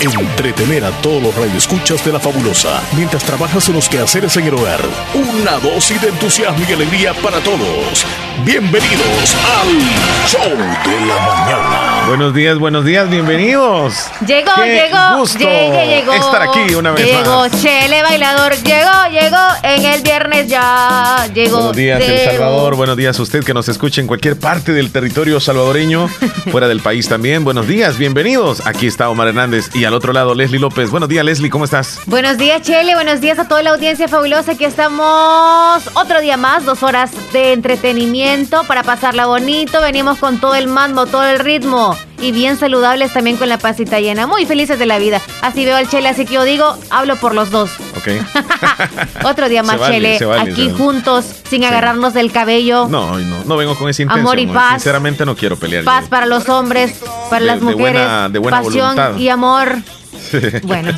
Entretener a todos los radioescuchas de la fabulosa mientras trabajas en los quehaceres en el hogar. Una dosis de entusiasmo y alegría para todos. Bienvenidos al Show de la Mañana. Buenos días, buenos días, bienvenidos. Llegó, Qué llegó, gusto llegué, llegó. estar aquí una vez llegó, más. Chele Bailador, llegó, llegó en el viernes ya. Llegó. Buenos días, El llegó. Salvador. Buenos días a usted que nos escuche en cualquier parte del territorio salvadoreño, fuera del país también. Buenos días, bienvenidos. Aquí está Omar Hernández y al otro lado Leslie López. Buenos días, Leslie, ¿cómo estás? Buenos días, Chele. Buenos días a toda la audiencia fabulosa. Aquí estamos otro día más, dos horas de entretenimiento para pasarla bonito. Venimos con todo el mambo, todo el ritmo y bien saludables también con la pasita llena. Muy felices de la vida. Así veo al Chele, así que yo digo, hablo por los dos. Ok. Otro día más, vale, Chele. vale, aquí juntos, sin agarrarnos del cabello. No, no, no vengo con esa intención. Amor y paz. Sinceramente no quiero pelear. Paz yo. para los hombres, para De- las de mujeres, buena- de buena pasión voluntad. y amor. Bueno,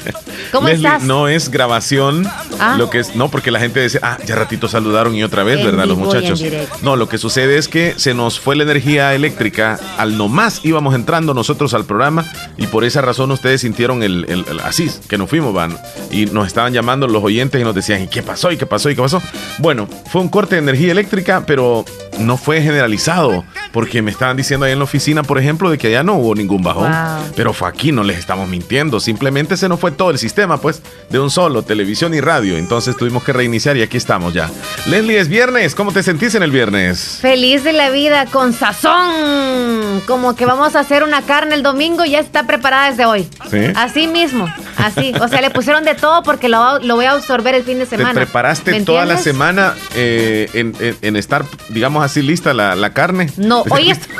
¿cómo Leslie, estás? No es grabación, Ah. lo que es, no, porque la gente dice, ah, ya ratito saludaron y otra vez, En ¿verdad? Los muchachos. No, lo que sucede es que se nos fue la energía eléctrica, al nomás íbamos entrando nosotros al programa y por esa razón ustedes sintieron el, el- el- así, que nos fuimos, van, y nos estaban llamando los oyentes y nos decían, ¿y qué pasó? ¿Y qué pasó? ¿Y qué pasó? Bueno, fue un corte de energía eléctrica, pero no fue generalizado, porque me estaban diciendo ahí en la oficina, por ejemplo, de que allá no hubo ningún bajón. Wow. Pero fue aquí, no les estamos mintiendo. Simplemente se nos fue todo el sistema, pues, de un solo, televisión y radio. Entonces tuvimos que reiniciar y aquí estamos ya. Leslie, es viernes. ¿Cómo te sentís en el viernes? Feliz de la vida, con sazón. Como que vamos a hacer una carne el domingo, ya está preparada desde hoy. ¿Sí? Así mismo, así. O sea, le pusieron de todo porque lo, lo voy a absorber el fin de ¿Te semana. preparaste ¿Me toda la semana eh, en, en- en estar, digamos así, lista la, la carne? No, hoy es...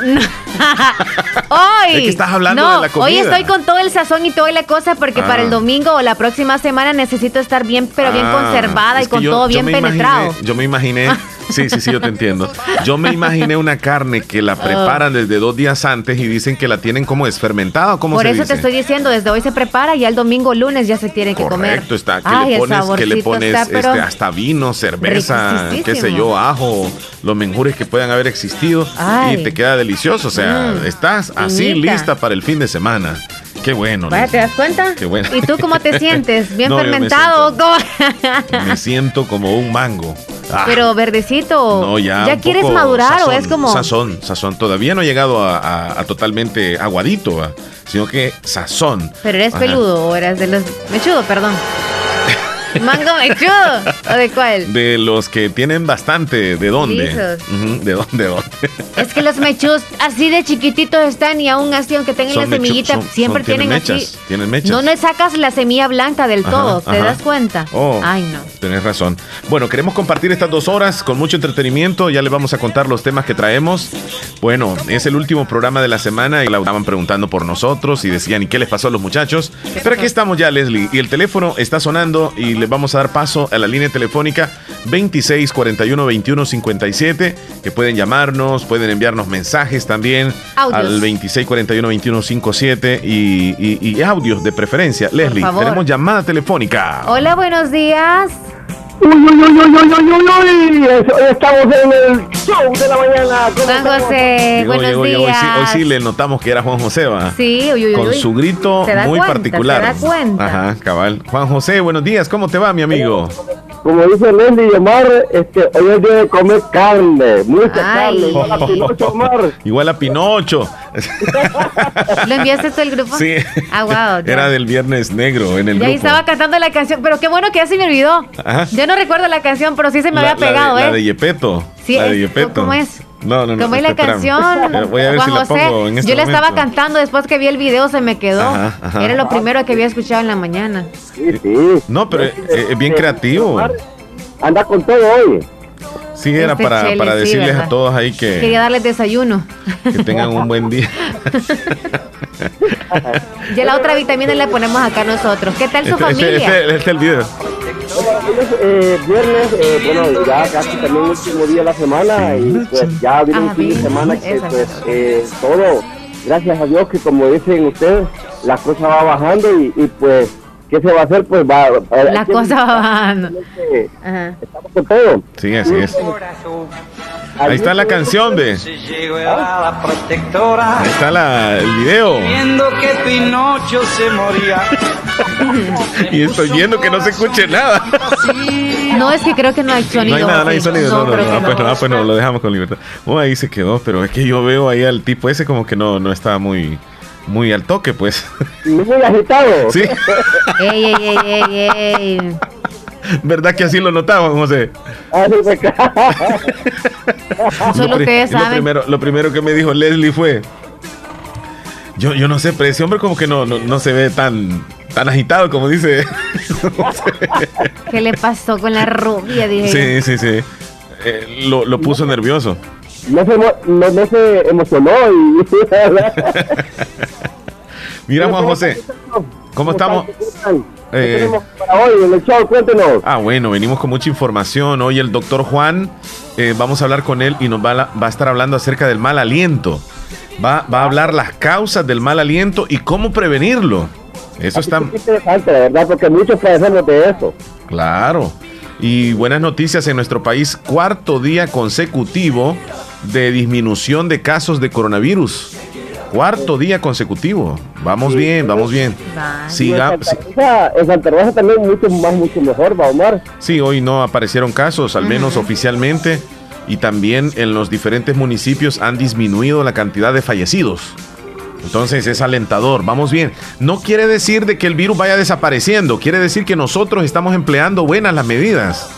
hoy. ¿De qué estás hablando no, de la comida? Hoy estoy con todo el sazón y toda la cosa porque Ah. para el domingo o la próxima semana necesito estar bien, pero bien Ah, conservada y con yo- todo yo bien imaginé- penetrado. yo me imaginé, sí, sí, sí, yo te entiendo. Yo me imaginé una carne que Ah. la preparan desde dos días antes y dicen que la tienen como desfermentada, ¿cómo Por se eso dice? te estoy diciendo, desde hoy se prepara y el domingo lunes ya se tiene que comer. Correcto, está. Que Ay, le pones, que le pones está, este, hasta vino, cerveza, qué sé yo, ajo, los menjures que puedan haber existido Ay. y te queda delicioso. O sea, Mm, estás así lista para el fin de semana. Qué bueno. Vaya, ¿te das cuenta? Qué bueno. ¿Y tú cómo te sientes? ¿Bien No, yo me fermentado? siento-. Me siento como un mango. Ah, Pero verdecito. no, ya. un quieres madurar o es como. Sazón, sazón. Todavía no he llegado a, a- a totalmente aguadito, ¿va? sino que sazón. Pero eres Ajá. peludo o eres de los. Mechudo, perdón. Mango mechudo. ¿O de cuál? De los que tienen bastante, ¿de dónde? Lisos. Ujú, ¿De dónde? ¿De dónde? Es que los mechudos así de chiquititos están y aún así, aunque tengan Son la mechu- semillita, son- siempre son- tienen tienen así. mechas, tienen mechas. No le sacas la semilla blanca del Ajá, todo, ¿te ajá. das cuenta? Oh, Ay, no. Tenés razón. Bueno, queremos compartir estas dos horas con mucho entretenimiento. Ya les vamos a contar los temas que traemos. Bueno, es el último programa de la semana y la estaban preguntando por nosotros y decían, ¿y qué les pasó a los muchachos? Pero aquí estamos ya, Leslie. Y el teléfono está sonando y les vamos a dar paso a la línea telefónica 26 41 21 57, que pueden llamarnos, pueden enviarnos mensajes también Audios. al 26 41 21 57 y, y- y audios de preferencia. Leslie, favor. tenemos llamada telefónica. Hola, buenos días. Uy, uy, uy, uy, uy, uy, uy, Estamos en el show de la mañana. ¿Cómo Juan estamos? José, Llegó, buenos llegó, días. llegó. Hoy sí, hoy sí le notamos que era Juan José, va. Sí, uy, uy, Con uy. su grito muy cuenta, particular. Se da cuenta. Ajá, cabal. Juan José, buenos días. ¿Cómo te va, mi amigo? Como dice Leslie y Omar, este, hoy es día de comer carne, mucha Ay. carne. igual a Pinocho, Omar. Igual a Pinocho. ¿Lo enviaste tú el grupo? Sí. Ah, wow. Era del Viernes Negro en el Y ahí grupo. estaba cantando la canción, pero qué bueno que ya se me olvidó. Ajá. Yo no recuerdo la canción, pero sí se me La- había la de- pegado, La ¿eh? de Yepeto. Sí, la de es- Yepeto. ¿cómo es? No, no, no. ¿Cómo es la canción? Eh, Voy a ver Juan si la José, pongo en este yo la estaba cantando después que vi el video, se me quedó. Ajá, ajá. Era lo primero que había escuchado en la mañana. Sí, sí. No, pero es, es bien creativo. Anda con todo hoy. Sí, era Este para, Chele, para decirles a todos ahí Quería que, darles desayuno. que tengan un buen día. Ya la otra vitamina le ponemos acá nosotros. ¿Qué tal su Este, este, familia? este- este es el video. Eh, viernes, eh, bueno, ya casi también último día de la semana y pues ya viene Ah, un fin de semana que esa pues es eh, todo, gracias a Dios que como dicen ustedes, la cosa va bajando y, y, pues ¿qué se va a hacer? Pues va. La cosa va bajando. Estamos con todo. Sí, así es. Ahí está la canción de. Ahí está la, el video. Viendo que Pinocho se moría. y estoy viendo que no se escuche nada. No, es que creo que no hay sonido. No hay nada, no hay sonido. No, no, no, no, pues, no, pues no, lo dejamos con libertad. Oh, ahí se quedó, pero es que yo veo ahí al tipo ese como que no, no estaba muy muy al toque, pues. Muy agitado. Sí. ey, ey, ey, ey, ey. ¿Verdad que así lo notaban, José? Solo ustedes saben. Lo primero, lo primero que me dijo Leslie fue, yo, yo no sé, pero ese hombre como que no, no, no se ve tan, tan agitado como dice. ¿Qué le pasó con la rubia? Dije sí, sí, sí. Eh, lo, lo, puso nervioso. No se, no, no se emocionó y... Mira, Juan José, ¿cómo estamos? Eh, para hoy en el show? Cuéntenos. Ah, bueno, venimos con mucha información. Hoy el doctor Juan, eh, vamos a hablar con él y nos va a, va a estar hablando acerca del mal aliento. Va, va, a hablar las causas del mal aliento y cómo prevenirlo. Eso está interesante, la verdad, porque muchos padecemos de eso. Claro. Y buenas noticias en nuestro país, cuarto día consecutivo de disminución de casos de coronavirus. Cuarto día consecutivo. Vamos bien, vamos bien. Sigamos. En Santa Rosa también mucho más, mucho mejor, va Omar. Sí, hoy no aparecieron casos, al menos oficialmente. Y también en los diferentes municipios han disminuido la cantidad de fallecidos. Entonces es alentador, vamos bien. No quiere decir de que el virus vaya desapareciendo, quiere decir que nosotros estamos empleando buenas las medidas.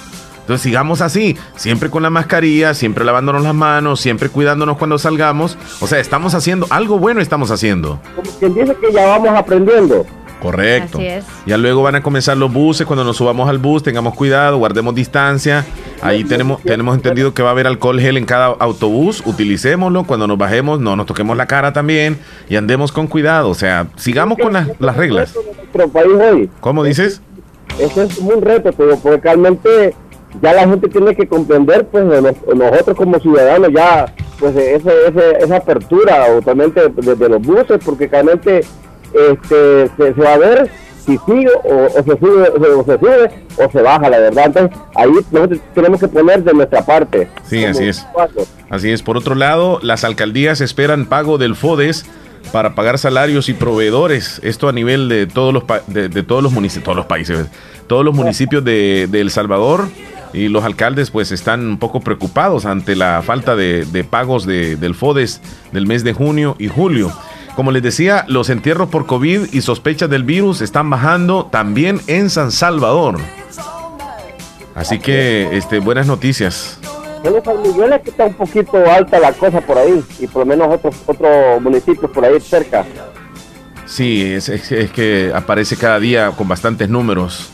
Entonces sigamos así, siempre con la mascarilla, siempre lavándonos las manos, siempre cuidándonos cuando salgamos. O sea, estamos haciendo algo bueno, estamos haciendo. Como quien dice que ya vamos aprendiendo. Correcto. Ya luego van a comenzar los buses, cuando nos subamos al bus, tengamos cuidado, guardemos distancia. Ahí tenemos, tenemos entendido que va a haber alcohol gel en cada autobús, utilicémoslo, cuando nos bajemos no nos toquemos la cara también y andemos con cuidado, o sea, sigamos con las, las reglas. ¿Cómo dices? Eso es un reto, pero porque realmente ya la gente tiene que comprender, pues nosotros como ciudadanos ya, pues ese, esa apertura totalmente de, los buses, porque realmente este, se, va a ver si sigue o, se sube o se sube o se baja, la verdad. Entonces, ahí nosotros tenemos que poner de nuestra parte. Sí, así es. Así es. Por otro lado, las alcaldías esperan pago del FODES para pagar salarios y proveedores. Esto a nivel de todos los de, todos los municipios, todos los países, todos los municipios de, El Salvador y los alcaldes pues están un poco preocupados ante la falta de, de pagos del FODES del mes de junio y julio. Como les decía, los entierros por COVID y sospechas del virus están bajando también en San Salvador. Así que, este, buenas noticias. Miguel es que está un poquito alta la cosa por ahí y por lo menos otros otros municipios por ahí cerca. Sí, es, es, que aparece cada día con bastantes números.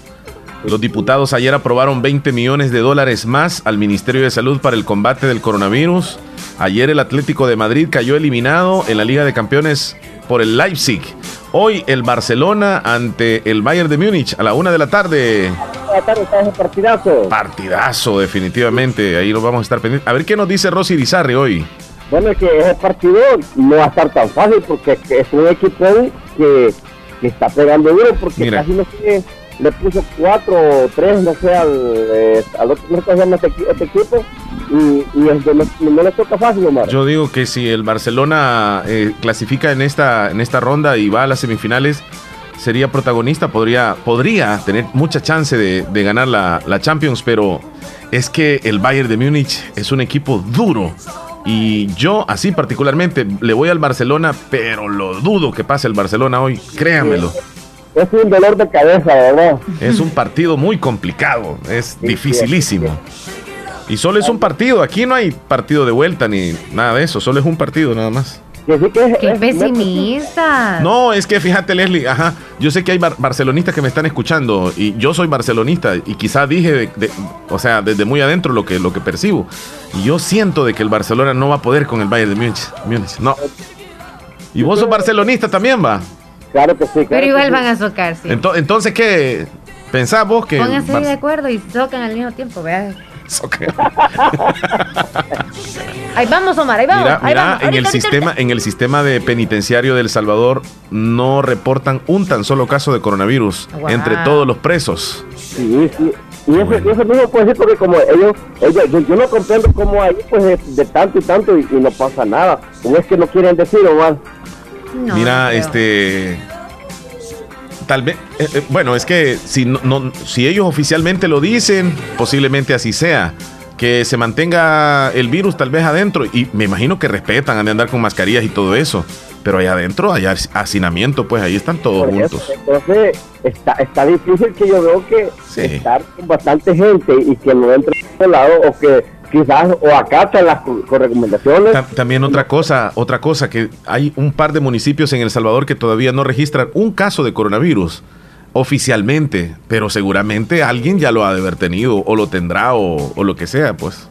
Los diputados ayer aprobaron 20 millones de dólares más al Ministerio de Salud para el combate del coronavirus. Ayer el Atlético de Madrid cayó eliminado en la Liga de Campeones por el Leipzig. Hoy el Barcelona ante el Bayern de Múnich a la una de la tarde. partidazo. Partidazo, definitivamente. Ahí lo vamos a estar pendientes. A ver qué nos dice Rosy Bizarri hoy. Bueno, es que ese partido no va a estar tan fácil porque es un equipo que, está pegando duro porque casi no tiene le puso cuatro o tres, no sé, al, eh, al otro, no sé, este, este, equipo y, y no, le toca fácil, Omar. Yo digo que si el Barcelona eh, clasifica en esta, en esta ronda y va a las semifinales, sería protagonista, podría, podría tener mucha chance de, de ganar la, la, Champions, pero es que el Bayern de Múnich es un equipo duro. Y yo, así particularmente, le voy al Barcelona, pero lo dudo que pase el Barcelona hoy, créanmelo es un dolor de cabeza, ¿verdad? Es un partido muy complicado, es dificilísimo. Y solo es un partido, aquí no hay partido de vuelta ni nada de eso, solo es un partido nada más. Qué pesimista. No, es que fíjate, Leslie, ajá, yo sé que hay barcelonistas que me están escuchando y yo soy barcelonista y quizá dije, o sea, desde muy adentro lo que, lo que percibo. Y yo siento de que el Barcelona no va a poder con el Bayern de Múnich. no. Y vos sos barcelonista también, va. Claro que sí. Pero igual van a socar, sí. Entonces, ¿qué? ¿Pensás vos que.? Pónganse de acuerdo y tocan al mismo tiempo, ¿verdad? ahí vamos, Omar, ahí vamos. Mira, ahí mira vamos. en, Ahorita, el ahorita, sistema, en el sistema de penitenciario de El Salvador no reportan un tan solo caso de coronavirus Wow. entre todos los presos. Sí, sí. Y eso, Bueno. eso mismo puede ser porque como ellos, ellos yo, yo no comprendo cómo ahí pues de, de tanto y tanto y, y no pasa nada. ¿Cómo es que no quieren decir, Omar? No, Mira, no creo. este. Tal vez. eh, eh, bueno, es que si, no, no- si ellos oficialmente lo dicen, posiblemente así sea. Que se mantenga el virus tal vez adentro. Y me imagino que respetan, han de andar con mascarillas y todo eso. Pero allá adentro hay hacinamiento, pues ahí están todos Por eso, juntos. entonces está, está difícil que yo veo que Sí. estar con bastante gente y que no entre por lado o que quizás o acatan las recomendaciones. Ta- También otra cosa, otra cosa, que hay un par de municipios en El Salvador que todavía no registran un caso de coronavirus oficialmente, pero seguramente alguien ya lo ha de haber tenido o lo tendrá o, o lo que sea, pues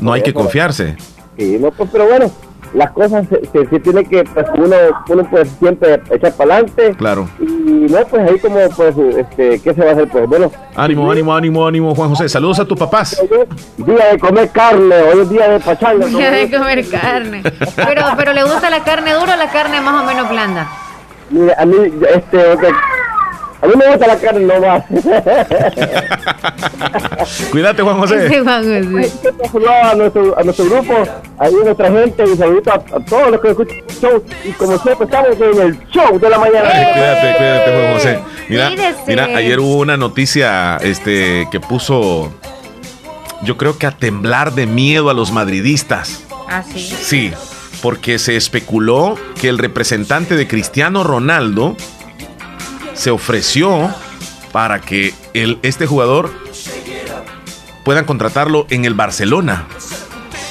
no hay que puede- confiarse. Sí, no, pues, pero bueno, las cosas se, se, se tiene que, pues uno, uno pues siempre echar para adelante. Claro. Y no, pues ahí como, pues, este, ¿qué se va a hacer? Pues bueno, Ánimo, ánimo, ánimo, ánimo, Juan José. Saludos a tus papás. día de comer carne, hoy es día de pachanga. ¿no? Día de comer carne. Pero, pero ¿le gusta la carne dura o la carne más o menos blanda? A mí, este, ok, a mí me gusta la carne nomás. Cuídate, Juan José. Juan José. Saludado a nuestro, a nuestro grupo, ahí a nuestra gente y saludito a, a todos los que escuchan el show. Y como siempre, estamos en el show de la mañana. ¡Eh! Cuídate, cuídate, Juan José. Mira, Cuídese. mira, ayer hubo una noticia este, que puso, yo creo que a temblar de miedo a los madridistas. Ah, sí. Sí, porque se especuló que el representante de Cristiano Ronaldo se ofreció para que el, este jugador puedan contratarlo en el Barcelona.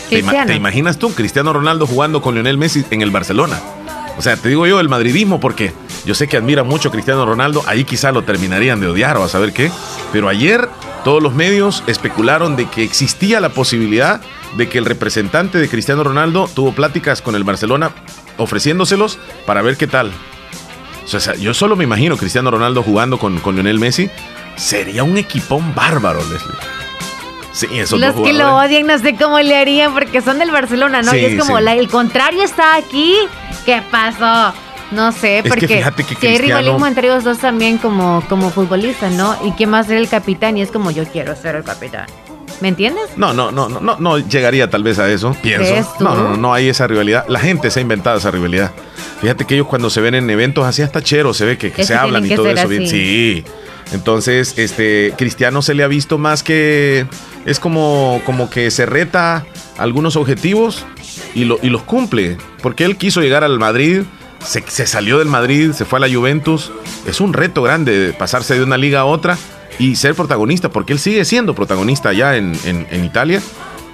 ¿Te, imaginas tú, Cristiano Ronaldo jugando con Lionel Messi en el Barcelona? O sea, te digo yo, el madridismo, porque yo sé que admira mucho a Cristiano Ronaldo, ahí quizá lo terminarían de odiar o a saber qué. Pero ayer todos los medios especularon de que existía la posibilidad de que el representante de Cristiano Ronaldo tuvo pláticas con el Barcelona ofreciéndoselos para ver qué tal. O sea, yo solo me imagino Cristiano Ronaldo jugando con, con Lionel Messi. Sería un equipón bárbaro, Leslie. Sí, esos Los que lo odian no sé cómo le harían porque son del Barcelona, ¿no? Sí, y es como, sí. la- el contrario está aquí. ¿Qué pasó? No sé, que porque fíjate que si hay rivalismo entre ellos dos también como, como futbolistas, ¿no? ¿Y quién más ser el capitán? Y es como, yo quiero ser el capitán. ¿Me entiendes? No, no, no, no, no, no llegaría tal vez a eso, pienso. No, no, no, no hay esa rivalidad. La gente se ha inventado esa rivalidad. Fíjate que ellos cuando se ven en eventos así hasta chero se ve que, se que hablan y todo eso bien. Sí. Entonces, este Cristiano se le ha visto más que es como como que se reta algunos objetivos y, lo, y los cumple, porque él quiso llegar al Madrid, se, se salió del Madrid, se fue a la Juventus. Es un reto grande pasarse de una liga a otra y ser protagonista, porque él sigue siendo protagonista allá en, en- en Italia.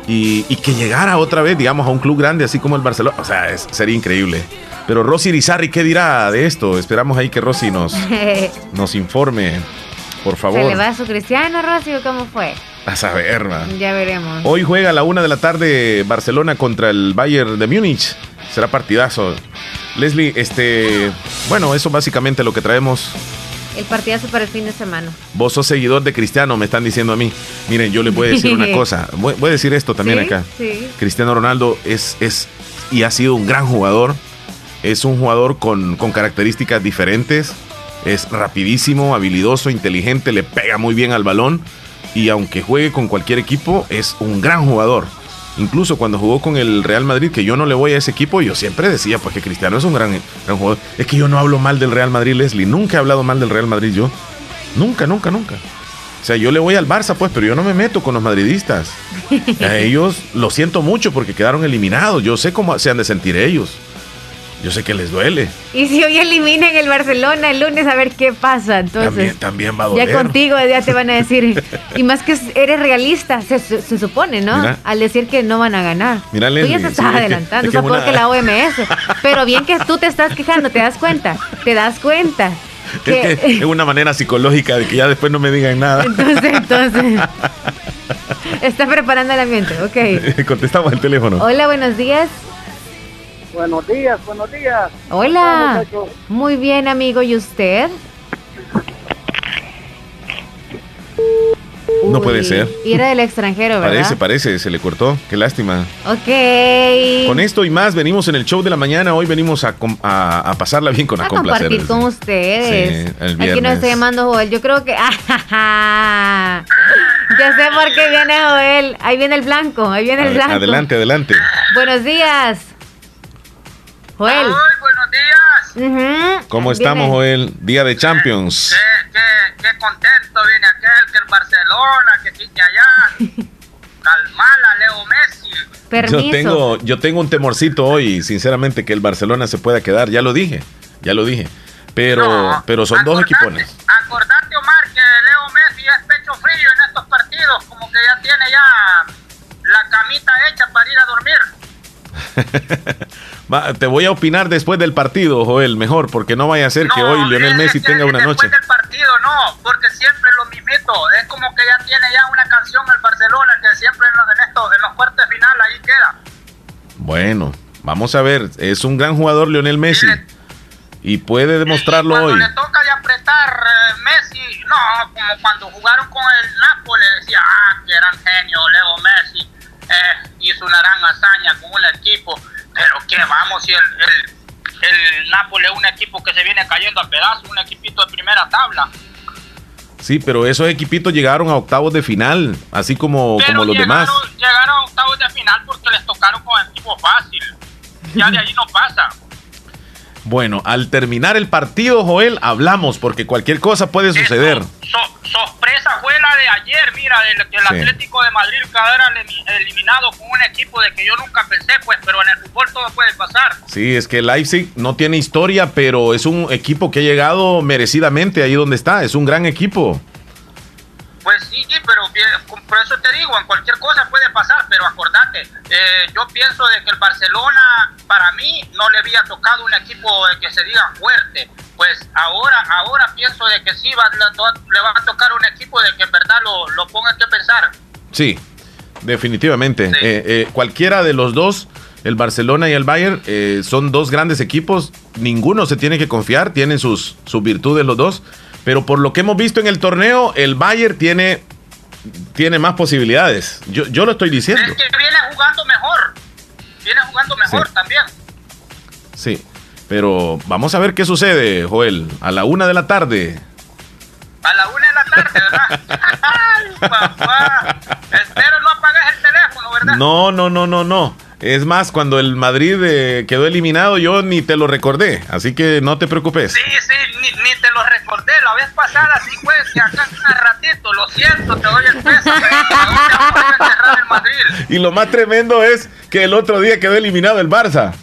Y, y que llegara otra vez, digamos, a un club grande así como el Barcelona, o sea, es- sería increíble. Pero Rosy Irizarry, ¿qué dirá de esto? Esperamos ahí que Rosy nos, ¿Se nos informe, por le favor. va a su Cristiano, Rosy, o cómo fue? A saber, man. Ya veremos. Hoy juega a la una de la tarde Barcelona contra el Bayern de Múnich. Será partidazo. Leslie, este, bueno, eso básicamente lo que traemos. El partidazo para el fin de semana. Vos sos seguidor de Cristiano, me están diciendo a mí. Miren, yo les voy a decir una cosa. Voy, voy a decir esto también ¿Sí? acá. Sí. Cristiano Ronaldo es, es y ha sido un gran jugador. Es un jugador con, con características diferentes. Es rapidísimo, habilidoso, inteligente, le pega muy bien al balón. Y aunque juegue con cualquier equipo, es un gran jugador. Incluso cuando jugó con el Real Madrid, que yo no le voy a ese equipo, yo siempre decía pues que Cristiano es un gran, gran jugador. Es que yo no hablo mal del Real Madrid, Leslie. Nunca he hablado mal del Real Madrid yo. Nunca, nunca, nunca. O sea, yo le voy al Barça, pues, pero yo no me meto con los madridistas. A ellos lo siento mucho porque quedaron eliminados. Yo sé cómo se han de sentir ellos. Yo sé que les duele. Y si hoy eliminan el Barcelona el lunes, a ver qué pasa. Entonces, También, también va a doler. ya contigo ya te van a decir. y más que eres realista, se, se- supone, ¿no? Mira. Al decir que no van a ganar. Mira, tú ya te sí, estás es que- adelantando, es que una- que la OMS. Pero bien que tú te estás quejando, ¿te das cuenta? ¿Te das cuenta? Es que es una manera psicológica de que ya después no me digan nada. Entonces, entonces. Estás preparando el ambiente, ok. Contestamos el teléfono. Hola, buenos días. Buenos días, buenos días. Hola. Muy bien, amigo. ¿Y usted? No puede ser. Y era del extranjero, ¿verdad? Parece, parece, se le cortó. Qué lástima. Ok. Con esto y más venimos en el show de la mañana. Hoy venimos a, com- a- a pasarla bien con a a compartir con ustedes. Sí, el Aquí nos está llamando Joel. Yo creo que. ya sé por qué viene Joel. Ahí viene el blanco. Ahí viene el blanco. Adelante, adelante. Buenos días. Joel. Muy buenos días. Ujú. ¿Cómo Ahí estamos, viene. Joel? Día de Champions. Qué, qué, qué contento viene aquel, que el Barcelona, que sigue allá. Calmala, Leo Messi. Permiso. Yo tengo, yo tengo un temorcito hoy, sinceramente, que el Barcelona se pueda quedar. Ya lo dije, ya lo dije. Pero, No, pero son dos acordate- equipones. Acordate, Omar, que Leo Messi es pecho frío en estos partidos, como que ya tiene ya la camita hecha para ir a dormir. Va, te voy a opinar después del partido, Joel, mejor, porque no vaya a ser que hoy Lionel es Messi que tenga una después noche. del partido, no, porque siempre lo mismito. Es como que ya tiene ya una canción el Barcelona que siempre en, los- en, esto, en los cuartos de final ahí queda. Bueno, vamos a ver. Es un gran jugador Lionel Messi Mire. y puede demostrarlo Y cuando hoy. le toca de apretar eh, Messi, no, como cuando jugaron con el Nápoles, decía, ah, que gran genio, Leo Messi, eh, hizo una gran hazaña con un equipo, pero que vamos, si el, el, el Nápoles es un equipo que se viene cayendo a pedazos, un equipito de primera tabla. Sí, pero esos equipitos llegaron a octavos de final, así como, Pero como los llegaron, demás. llegaron a octavos de final porque les tocaron con equipo fácil. Ya de ahí no pasa. Bueno, al terminar el partido, Joel, hablamos, porque cualquier cosa puede suceder. Eso, so- sorpresa fue la de ayer, mira, del, del Sí. Atlético de Madrid quedara elimi- eliminado con un equipo de que yo nunca pensé, pues, pero en el fútbol todo puede pasar. Sí, es que Leipzig no tiene historia, pero es un equipo que ha llegado merecidamente ahí donde está. Es un gran equipo. Pues sí, sí, pero por eso te digo, en cualquier cosa puede pasar, pero acordate, eh, yo pienso de que el Barcelona, para mí, no le había tocado un equipo que se diga fuerte. Pues ahora, ahora pienso de que sí va, le, le va a tocar un equipo de que en verdad lo, lo ponga que pensar. Sí, definitivamente. Sí. Eh, eh, cualquiera de los dos, el Barcelona y el Bayern, eh, son dos grandes equipos. Ninguno se tiene que confiar, tienen sus, sus virtudes los dos. Pero por lo que hemos visto en el torneo, el Bayern tiene, tiene más posibilidades. Yo, yo lo estoy diciendo. Es que viene jugando mejor, viene jugando mejor Sí. también. Sí. Pero vamos a ver qué sucede, Joel. A la una de la tarde. A la una de la tarde, ¿verdad? Ay, papá. Espero no apagues el teléfono, ¿verdad? No, no, no, no, no. Es más, cuando el Madrid eh, quedó eliminado, yo ni te lo recordé. Así que no te preocupes. Sí, sí, ni, ni te lo recordé. La vez pasada sí fue que acá un ratito, lo siento, te doy el peso. a el Madrid. Y lo más tremendo es que el otro día quedó eliminado el Barça.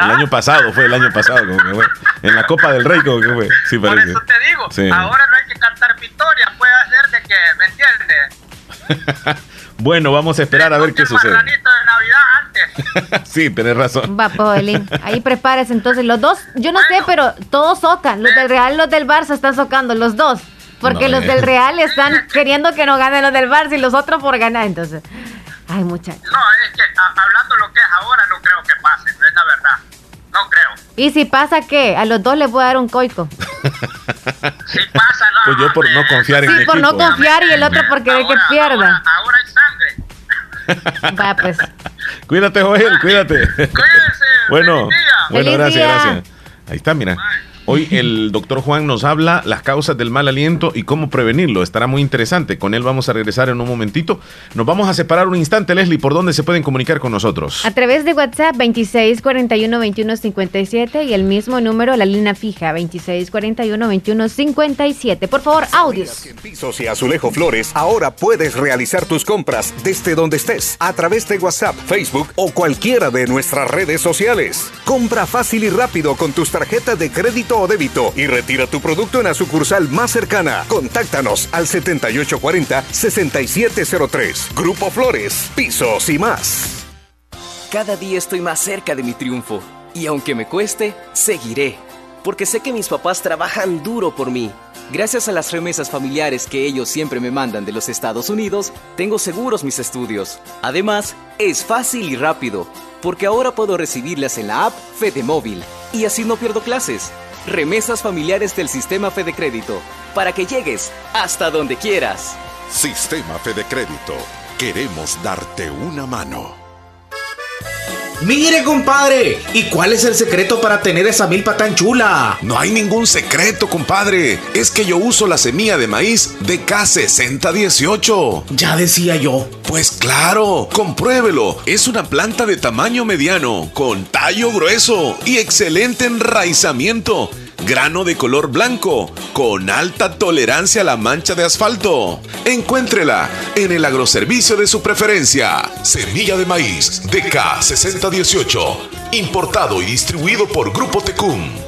El año pasado fue, el año pasado, como que fue. En la Copa del Rey, como que fue. Sí, Por parece. eso te digo, Sí. ahora no hay que cantar victoria, puede hacer de que, ¿me entiendes? Bueno, vamos a esperar a ver qué sucede. marranito de Navidad antes. Sí, tenés razón. Va, Paulín. Ahí prepárese entonces. Los dos, yo no sé, pero todos socan. Los del Real los del Barça están socando, los dos. Porque No, los eh. del Real están queriendo que no ganen los del Barça y los otros por ganar. Entonces, ay, muchachos. No, es que a- hablando lo que es ahora, no creo que pase, es la verdad. No creo. ¿Y si pasa qué? A los dos les voy a dar un coico. Si pasa, no. Pues yo por no confiar en Sí, mi por no confiar y el otro por querer que Ahora- pierda. Ahora, ahora hay sangre. Va, pues. Cuídate, Joel, cuídate. Cuídense. Bueno, feliz día. bueno, Feliz gracias, día. gracias. Ahí está, mira. Hoy el doctor Juan nos habla las causas del mal aliento y cómo prevenirlo. Estará muy interesante. Con él vamos a regresar en un momentito. Nos vamos a separar un instante, Leslie. ¿Por dónde se pueden comunicar con nosotros? A través de WhatsApp 2641-2157 y el mismo número, la línea fija 2641-2157. Por favor, audios. En Pisos y Azulejo Flores, ahora puedes realizar tus compras desde donde estés, a través de WhatsApp, Facebook o cualquiera de nuestras redes sociales. Compra fácil y rápido con tus tarjetas de crédito o débito y retira tu producto en la sucursal más cercana. Contáctanos al 7840-6703. Grupo Flores, Pisos y más. Cada día estoy más cerca de mi triunfo. Y aunque me cueste, seguiré. Porque sé que mis papás trabajan duro por mí. Gracias a las remesas familiares que ellos siempre me mandan de los Estados Unidos, tengo seguros mis estudios. Además, es fácil y rápido, porque ahora puedo recibirlas en la app Fede Móvil y así no pierdo clases. Remesas familiares del sistema Fede Crédito. para que llegues hasta donde quieras. Sistema Fede Crédito. Queremos darte una mano. Mire, compadre, ¿y cuál es el secreto para tener esa milpa tan chula? No hay ningún secreto, compadre. Es que yo uso la semilla de maíz de K6018. Ya decía yo. Pues claro, compruébelo. Es una planta de tamaño mediano, con tallo grueso y excelente enraizamiento grano de color blanco, con alta tolerancia a la mancha de asfalto. Encuéntrela en el agroservicio de su preferencia. Semilla de maíz DK6018, importado y distribuido por Grupo Tecum.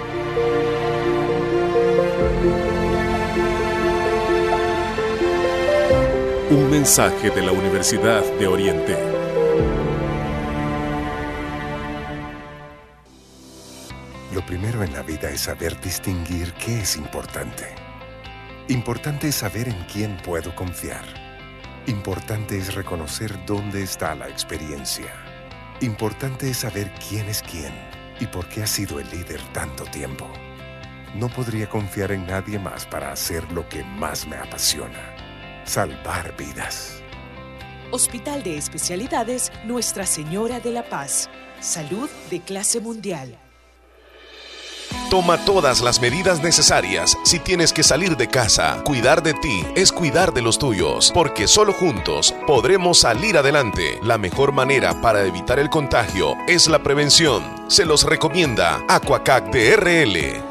Un mensaje de la Universidad de Oriente. Lo primero en la vida es saber distinguir qué es importante. Importante es saber en quién puedo confiar. Importante es reconocer dónde está la experiencia. Importante es saber quién es quién y por qué ha sido el líder tanto tiempo. No podría confiar en nadie más para hacer lo que más me apasiona salvar vidas. Hospital de Especialidades Nuestra Señora de la Paz. Salud de clase mundial. Toma todas las medidas necesarias si tienes que salir de casa. Cuidar de ti es cuidar de los tuyos, porque solo juntos podremos salir adelante. La mejor manera para evitar el contagio es la prevención. Se los recomienda Aquacac DRL.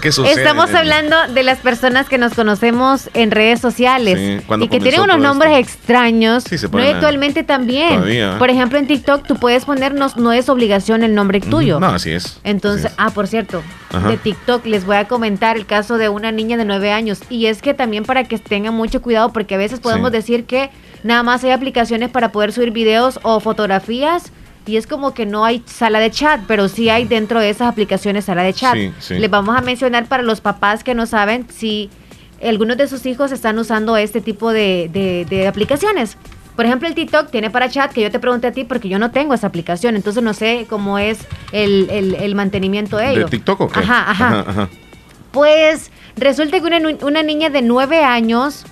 que Estamos hablando de las personas que nos conocemos en redes sociales y que tienen unos nombres extraños. no actualmente también. Por ejemplo, en TikTok tú puedes ponernos, no es obligación el nombre tuyo. No, así es. Entonces, ah, por cierto, de TikTok les voy a comentar el caso de una niña de nueve años. Y es que también para que tengan mucho cuidado, porque a veces podemos decir que nada más hay aplicaciones para poder subir videos o fotografías y es como que no hay sala de chat, pero sí hay dentro de esas aplicaciones sala de chat. Les vamos a mencionar para los papás que no saben si algunos de sus hijos están usando este tipo de, de, aplicaciones. Por ejemplo, el TikTok tiene para chat, que yo te pregunté a ti porque yo no tengo esa aplicación, entonces no sé cómo es el, el, mantenimiento de ello. ¿De TikTok o qué? Ajá, ajá. Pues resulta que una, una niña de nueve años,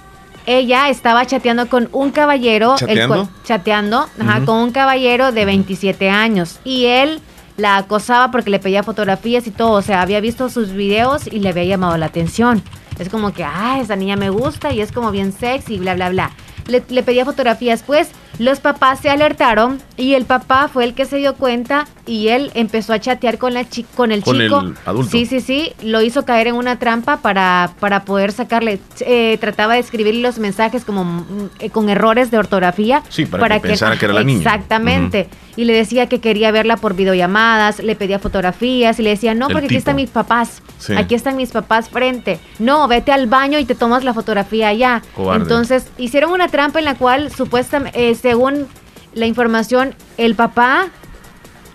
ella estaba chateando con un caballero. el ¿Chateando? cual- chateando, ajá, con un caballero de 27 años. Y él la acosaba porque le pedía fotografías y todo. O sea, había visto sus videos y le había llamado la atención. Es como que, ah, esa niña me gusta y es como bien sexy, bla, bla, bla. Le, le pedía fotografías, pues los papás se alertaron y el papá fue el que se dio cuenta y él empezó a chatear con, la chi- con el Con chico. el adulto. Sí, sí, sí, lo hizo caer en una trampa para, para poder sacarle. eh, trataba de escribirle los mensajes como mm, eh, con errores de ortografía. Sí, para que pensara que era la niña. Exactamente. Y le decía que quería verla por videollamadas, le pedía fotografías y le decía, no, El porque aquí están mis papás. Sí. Aquí están mis papás frente. No, vete al baño y te tomas la fotografía allá. Cobarde. Entonces, hicieron una trampa en la cual supuestamente, según la información, el papá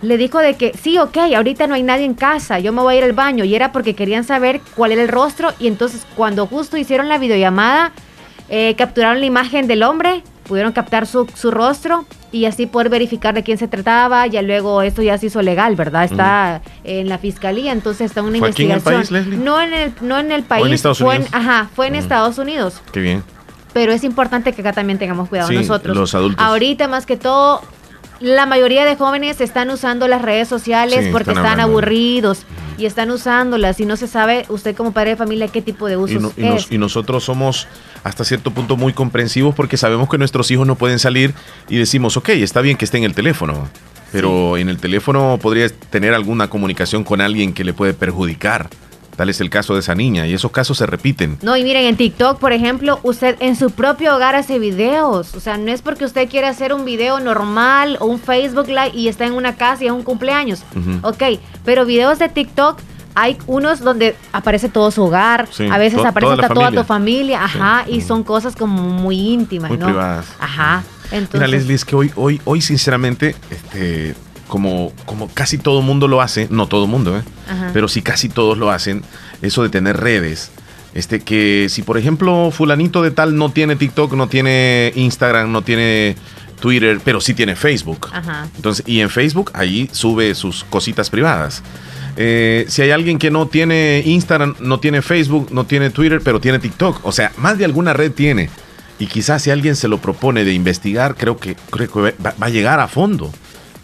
le dijo de que sí, ok, ahorita no hay nadie en casa, yo me voy a ir al baño. Y era porque querían saber cuál era el rostro. Y entonces cuando justo hicieron la videollamada, eh, capturaron la imagen del hombre, pudieron captar su, su rostro y así poder verificar de quién se trataba. Ya luego esto ya se hizo legal, ¿verdad? Está en la fiscalía, entonces está una ¿Fue aquí en el investigación. país, Leslie? no en el, no en el país, Estados fue en, Unidos? ajá, fue en Mm. Estados Unidos. Qué bien. Pero es importante que acá también tengamos cuidado Sí, nosotros. los adultos. Ahorita más que todo, la mayoría de jóvenes están usando las redes sociales Sí, porque están aburridos y están usándolas y no se sabe usted como padre de familia qué tipo de Y, usos no- y es. nos- y nosotros somos hasta cierto punto muy comprensivos porque sabemos que nuestros hijos no pueden salir y decimos, ok, está bien que esté en el teléfono, pero en el teléfono podría tener alguna comunicación con alguien que le puede perjudicar. Tal es el caso de esa niña y esos casos se repiten. No, y miren, en TikTok, por ejemplo, usted en su propio hogar hace videos. O sea, no es porque usted quiera hacer un video normal o un Facebook Live y está en una casa y es un cumpleaños. Ujú. Ok, pero videos de TikTok hay unos donde aparece todo su hogar, Sí, a veces to- aparece toda hasta toda tu familia, ajá, y son cosas como muy íntimas, Muy ¿no? privadas. Ajá. Entonces, Mira, Leslie, es que hoy, hoy, hoy sinceramente, este, como, como casi todo mundo lo hace, no todo mundo, ¿eh? Pero sí casi todos lo hacen, eso de tener redes. Este, que si por ejemplo fulanito de tal no tiene TikTok, no tiene Instagram, no tiene Twitter, pero sí tiene Facebook. Ajá. Entonces, y en Facebook ahí sube sus cositas privadas. Eh, si hay alguien que no tiene Instagram, no tiene Facebook, no tiene Twitter, pero tiene TikTok, o sea, más de alguna red tiene. Y quizás si alguien se lo propone de investigar, creo que, creo que va, va a llegar a fondo.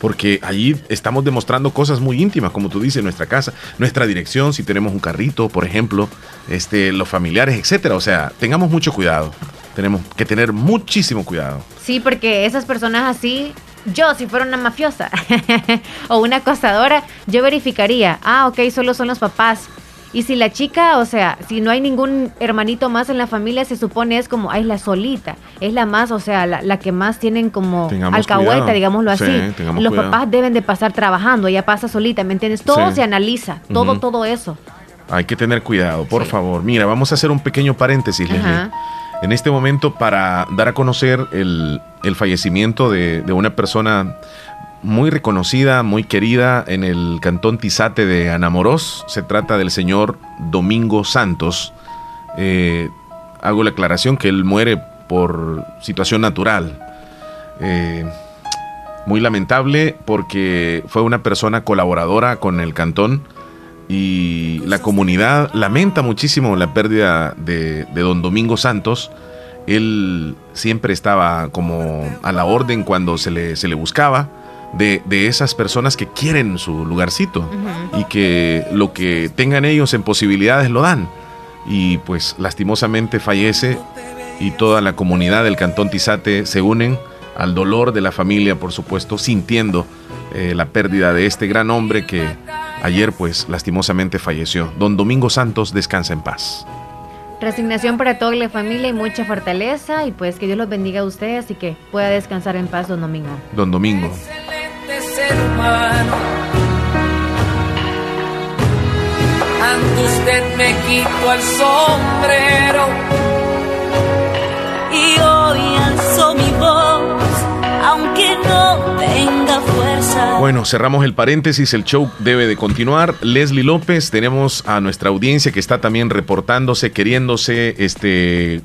Porque allí estamos demostrando cosas muy íntimas, como tú dices, nuestra casa, nuestra dirección, si tenemos un carrito, por ejemplo, este, los familiares, etcétera. O sea, tengamos mucho cuidado. Tenemos que tener muchísimo cuidado. Sí, porque esas personas así, yo si fuera una mafiosa o una acosadora, yo verificaría, ah, ok, solo son los papás. Y si la chica, o sea, si no hay ningún hermanito más en la familia, se supone es como, es la solita, es la más, o sea, la, la que más tienen como Tengamos alcahueta, cuidado. digámoslo así. Sí, los cuidado. papás deben de pasar trabajando, ella pasa solita, ¿me entiendes? Todo Sí. se analiza, todo, todo eso. Hay que tener cuidado, por favor. Mira, vamos a hacer un pequeño paréntesis, Leslie. Ajá. En este momento, para dar a conocer el, el fallecimiento de, de una persona muy reconocida, muy querida en el cantón Tizate de Anamorós, se trata del señor Domingo Santos. Eh, hago la aclaración que él muere por situación natural. Eh, muy lamentable porque fue una persona colaboradora con el cantón y la comunidad lamenta muchísimo la pérdida de, de don Domingo Santos. Él siempre estaba como a la orden cuando se le, se le buscaba de, de esas personas que quieren su lugarcito y que lo que tengan ellos en posibilidades lo dan. Y pues lastimosamente fallece y toda la comunidad del Cantón Tizate se unen al dolor de la familia, por supuesto, sintiendo eh, la pérdida de este gran hombre que ayer pues lastimosamente falleció. Don Domingo Santos descansa en paz. Resignación para toda la familia y mucha fortaleza y pues que Dios los bendiga a ustedes y que pueda descansar en paz don Domingo. Don Domingo. De ser humano. Ante usted me quito el sombrero y hoy alzo mi voz, aunque no tenga fuerza. Bueno, cerramos el paréntesis, el show debe de continuar. Leslie López, tenemos a nuestra audiencia que está también reportándose, queriéndose este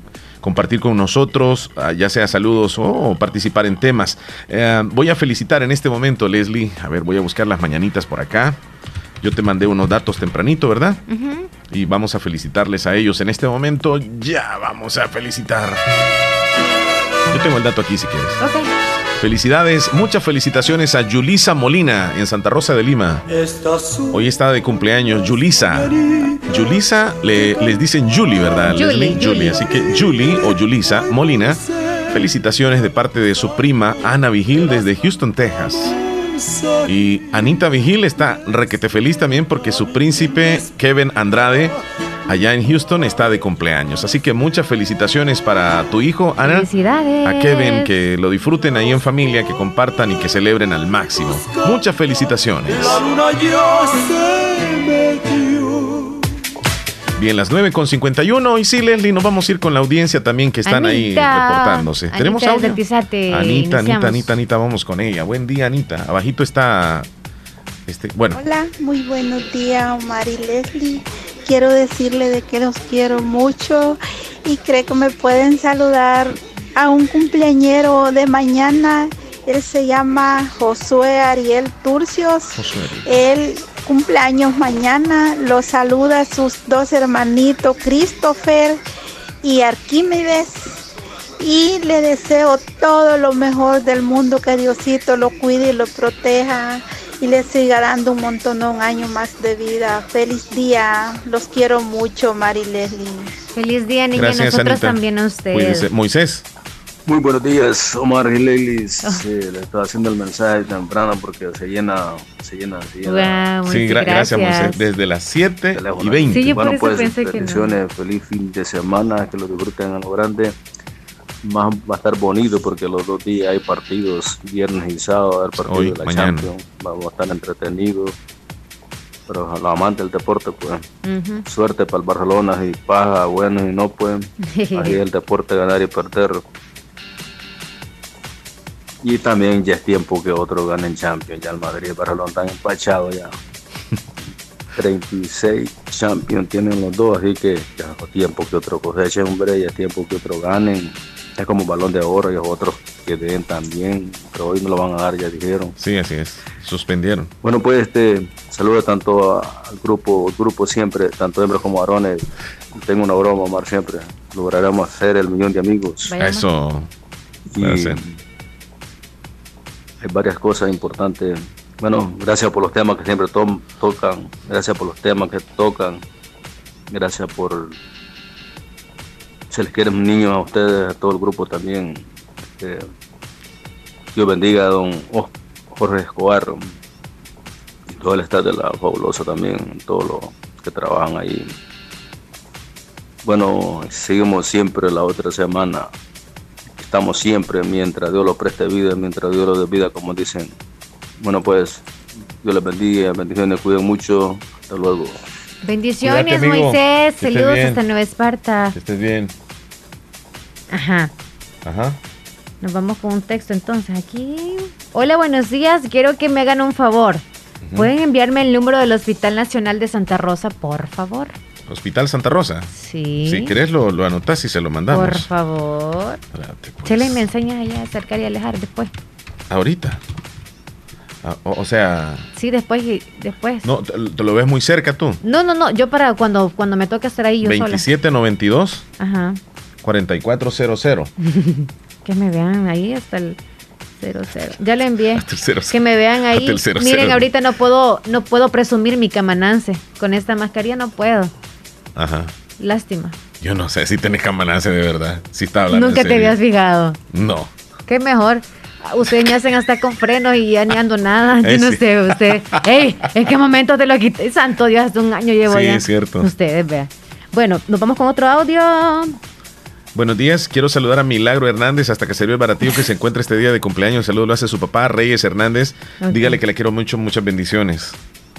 compartir con nosotros, ah, ya sea saludos o participar en temas. Eh, voy a felicitar en este momento, Leslie. A ver, voy a buscar las mañanitas por acá. Yo te mandé unos datos tempranito, ¿verdad? Y vamos a felicitarles a ellos en este momento. Ya vamos a felicitar. Yo tengo el dato aquí si quieres. Ok. Felicidades, muchas felicitaciones a Yulisa Molina en Santa Rosa de Lima. Hoy está de cumpleaños Yulisa. Yulisa le, les dicen Julie, ¿verdad? Julie, Leslie? Julie. Así que Julie o Yulisa Molina, felicitaciones de parte de su prima Ana Vigil desde Houston, Texas. Y Anita Vigil está requete feliz también porque su príncipe Kevin Andrade allá en Houston está de cumpleaños. Así que muchas felicitaciones para tu hijo, Ana. Felicidades. A Kevin, que lo disfruten ahí en familia, que compartan y que celebren al máximo. Muchas felicitaciones. Bien, las 9 con 51. Y sí, Leslie, nos vamos a ir con la audiencia también que están ahí Anita. reportándose. Anita ¿Tenemos audio? Anita, Iniciamos. Anita, Anita, Anita, vamos con ella. Buen día, Anita. Abajito está. Este, bueno, Hola, muy buenos días, Omar y Leslie. Quiero decirle de que los quiero mucho y creo que me pueden saludar a un cumpleañero de mañana. Él se llama Josué Ariel Turcios. Él cumpleaños mañana. Lo saluda sus dos hermanitos, Christopher y Arquímedes. Y le deseo todo lo mejor del mundo, que Diosito lo cuide y lo proteja y le siga dando un montón, un año más de vida. Feliz día, los quiero mucho, Mari Leslie. Feliz día, niña. Gracias, Nosotros Anita. también a usted. cuídese. Moisés. Muy buenos días, Omar y Lelis. Sí, le estaba haciendo el mensaje temprano porque se llena, se llena, se llena. Wow, Sí, gra- gracias. Moisés. Desde las 7 y Teléfono. 20. Sí, yo por bueno, eso pues pensé que no. bendiciones, feliz fin de semana, que lo disfruten a lo grande. Más va a estar bonito porque los dos días hay partidos, viernes y sábado, va a haber partidos Hoy, de la mañana. Champions. Vamos a estar entretenidos. Pero a los amantes del deporte, pues suerte para el Barcelona, y paja, bueno y no, pues ahí el deporte ganar y perder. Y también ya es tiempo que otros ganen Champions. Ya el Madrid y el Barcelona están empachados ya. 36 Champions tienen los dos, así que ya es tiempo que otro cosechen, hombre, ya es tiempo que otros ganen. Es como balón de oro y los otros que den también, pero hoy no lo van a dar, ya dijeron. Sí, así es. Suspendieron. Bueno, pues este saludo tanto a- al grupo, el grupo siempre, tanto hembras como varones. Tengo una broma, Omar, siempre. Lograremos hacer el millón de amigos. Eso. Y hay varias cosas importantes. Bueno, gracias por los temas que siempre to- tocan. Gracias por los temas que tocan. Gracias por. Se les quieren niños a ustedes, a todo el grupo también. Este, Dios bendiga a don Jorge Escobar y todo el staff de la fabulosa también, todos los que trabajan ahí. Bueno, seguimos siempre la otra semana. Estamos siempre mientras Dios lo preste vida, mientras Dios lo dé vida, como dicen. Bueno, pues Dios les bendiga, bendiciones, cuiden mucho. Hasta luego. Bendiciones, Cuídate. Moisés. Saludos hasta Nueva Esparta. Que estés bien. Ajá. Ajá. Nos vamos con un texto entonces aquí. Hola, buenos días. Quiero que me hagan un favor. ¿Pueden enviarme el número del Hospital Nacional de Santa Rosa, por favor? Hospital Santa Rosa. Sí. Si querés, lo, lo anotás y se lo mandamos. Por favor. Espérate, pues. Chele, me enseñas allá a acercar y alejar después. Ahorita. Ah, o, o sea, Sí, después después. no, te, te lo ves muy cerca tú. No, no, no. Yo para cuando, cuando me toque estar ahí yo 2792 sola. Ajá. 4400. Que me vean ahí hasta el 00. Ya lo envié. el 00. Que me vean ahí. Hasta el 00. Miren, ahorita no puedo, no puedo presumir mi camanance. Con esta mascarilla no puedo. Ajá. Lástima. Yo no sé si tenés camalance de verdad. Si está hablando Nunca te habías fijado. No. Qué mejor. Ustedes me hacen hasta con frenos y ya ni ando nada. Yo Eh, no sí. sé, usted. ¡Ey! ¿En qué momento te lo quité? Santo Dios, hace un año llevo Sí, ya. es cierto. Ustedes vean. Bueno, nos vamos con otro audio. Buenos días, quiero saludar a Milagro Hernández hasta que se el baratillo que se encuentra este día de cumpleaños. Saludos lo hace su papá, Reyes Hernández. Dígale que le quiero mucho, muchas bendiciones.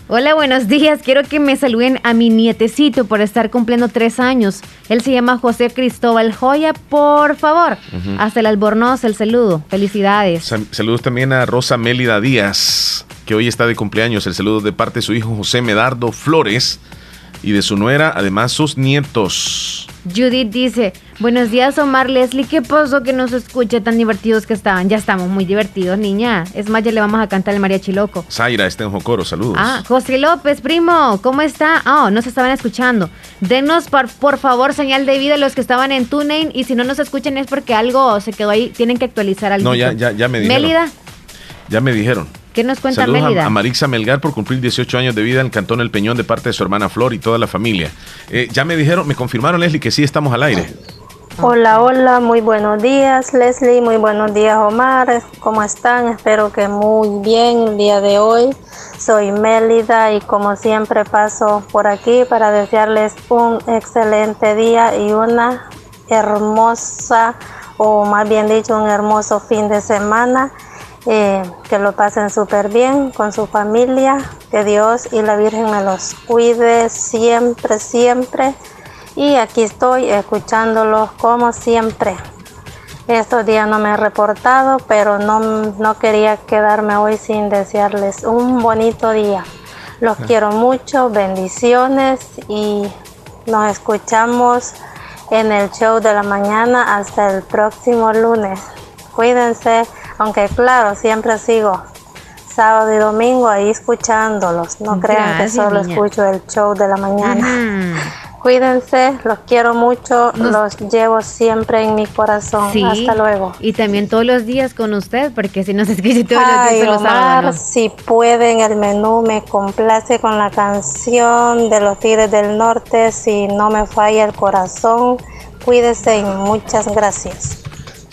Hola, buenos días. Quiero que me saluden a mi nietecito por estar cumpliendo tres años. Él se llama José Cristóbal Joya, por favor. Hasta el albornoz, el saludo. Felicidades. Sa- Saludos también a Rosa Mélida Díaz, que hoy está de cumpleaños. El saludo de parte de su hijo José Medardo Flores y de su nuera, además sus nietos. Judith dice, buenos días Omar, Leslie, ¿qué pasó que nos escuche tan divertidos que estaban? Ya estamos muy divertidos, niña. Es más, ya le vamos a cantar el mariachi loco. Zaira está en Jocoro, saludos. Ah, José López, primo, ¿cómo está? Ah, no se estaban escuchando. Denos por, por favor señal de vida a los que estaban en TuneIn y si no nos escuchan es porque algo se quedó ahí, tienen que actualizar algo. No, ya, ya, ya me dijeron. Mélida, Ya me dijeron. ¿qué nos cuenta Saludos a- Mélida? a, Marixa Melgar por cumplir 18 años de vida en el Cantón El Peñón de parte de su hermana Flor y toda la familia. Eh, ya me dijeron, me confirmaron, Leslie, que sí estamos al aire. Hola, hola, muy buenos días Leslie, muy buenos días Omar, ¿cómo están? Espero que muy bien el día de hoy. Soy Mélida y como siempre paso por aquí para desearles un excelente día y una hermosa, o más bien dicho, un hermoso fin de semana. Eh, que lo pasen súper bien con su familia, que Dios y la Virgen me los cuide siempre, siempre. Y aquí estoy escuchándolos como siempre. Estos días no me he reportado, pero no, no quería quedarme hoy sin desearles un bonito día. Los quiero mucho, bendiciones y nos escuchamos en el show de la mañana hasta el próximo lunes. Cuídense, aunque claro, siempre sigo sábado y domingo ahí escuchándolos. No crean que solo niña. escucho el show de la mañana. Cuídense, los quiero mucho, los llevo siempre en mi corazón. Sí. Hasta luego. Y también todos los días con usted, porque si nos escucha todos los Ay, días, Omar, sábado, ¿no? si pueden, el menú me complace con la canción de los Tigres del Norte, si no me falla el corazón. Cuídense y muchas gracias.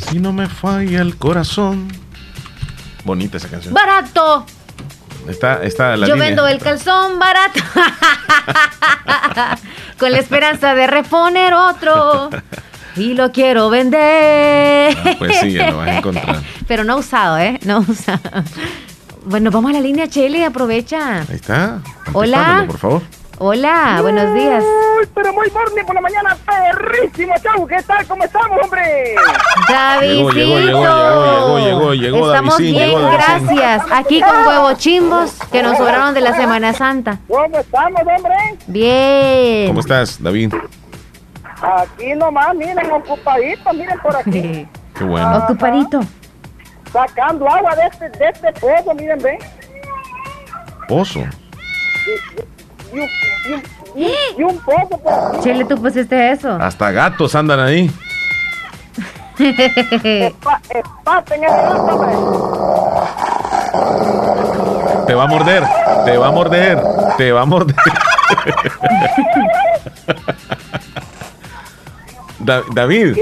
Si no me falla el corazón. Bonita esa canción. ¡Barato! Está, está la Yo línea. vendo el calzón barato. Con la esperanza de reponer otro. Y lo quiero vender. Pues sí, ya lo vas a encontrar. Pero no usado, ¿eh? No usado. Bueno, vamos a la línea, Chele, aprovecha. Ahí está. Hola. Por favor. Hola, buenos días. Uy, pero muy morning por la mañana, perrísimo, chau, ¿qué tal? ¿Cómo estamos, hombre? Davidcito. Llegó, llegó, llegó, llegó, llegó, llegó, Estamos bien, llegó, gracias. Aquí con huevos chimbos que nos sobraron de la Semana Santa. ¿Cómo estamos, hombre? Bien. ¿Cómo estás, David? Aquí nomás, miren, ocupaditos, miren por aquí. Qué bueno. Ocupadito. Sacando agua de este, de este pozo, miren, ven. Pozo. Y un- y un- un. Chele, tú pusiste eso. Hasta gatos andan ahí. Espa- Espaten el gato, hombre. Te va a morder, te va a morder, te va a morder. Da- David,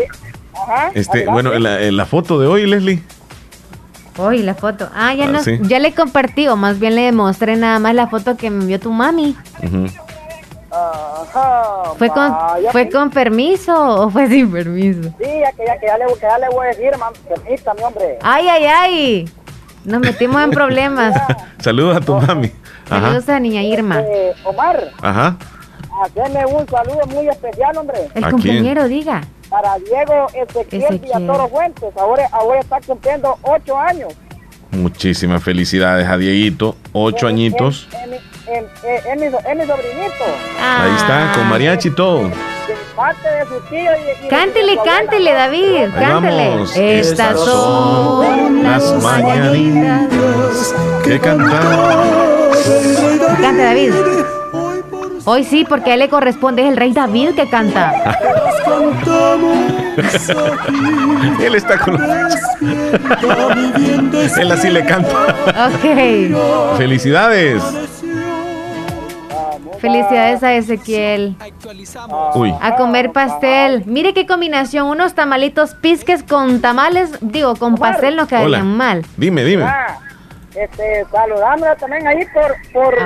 Ajá. este, bueno, en la, en la foto de hoy, Leslie. Uy, la foto. Ah, ya, Ah, no, sí. ya le compartí, o más bien le mostré nada más la foto que me envió tu mami. Ujú. Ajá. ¿Fue con, ¿Fue con permiso o fue sin permiso? Sí, ya que ya, que ya, le, que ya le voy a decir, man, permítame, hombre. Ay, ay, ay. Nos metimos en problemas. Saludos a tu mami. Ajá, Saludos a niña Irma. Eh, Omar, ajá. hacerme un saludo muy especial, hombre. El ¿A quién? compañero, diga. Para Diego Ezequiel Ezequiel. Villatoro Fuentes. Ahora, ahora está cumpliendo ocho años. Muchísimas felicidades a Dieguito, ocho Es- añitos. Es, es mi- sobrinito. Ahí está, con mariachi y todo. De parte de su tío y, y de- Cántele, cántele. David, cántele. Estas son las mañanitas que cantamos. Cante, David. Hoy sí, porque a él le corresponde, es el rey David que canta. Él está con los... Él así le canta. Ok. Felicidades. Felicidades a Ezequiel. Uy. A comer pastel. Mire qué combinación. Unos tamalitos pisques con tamales, digo, con pastel no quedarían mal. Dime, dime. Este, saludándola también ahí por, A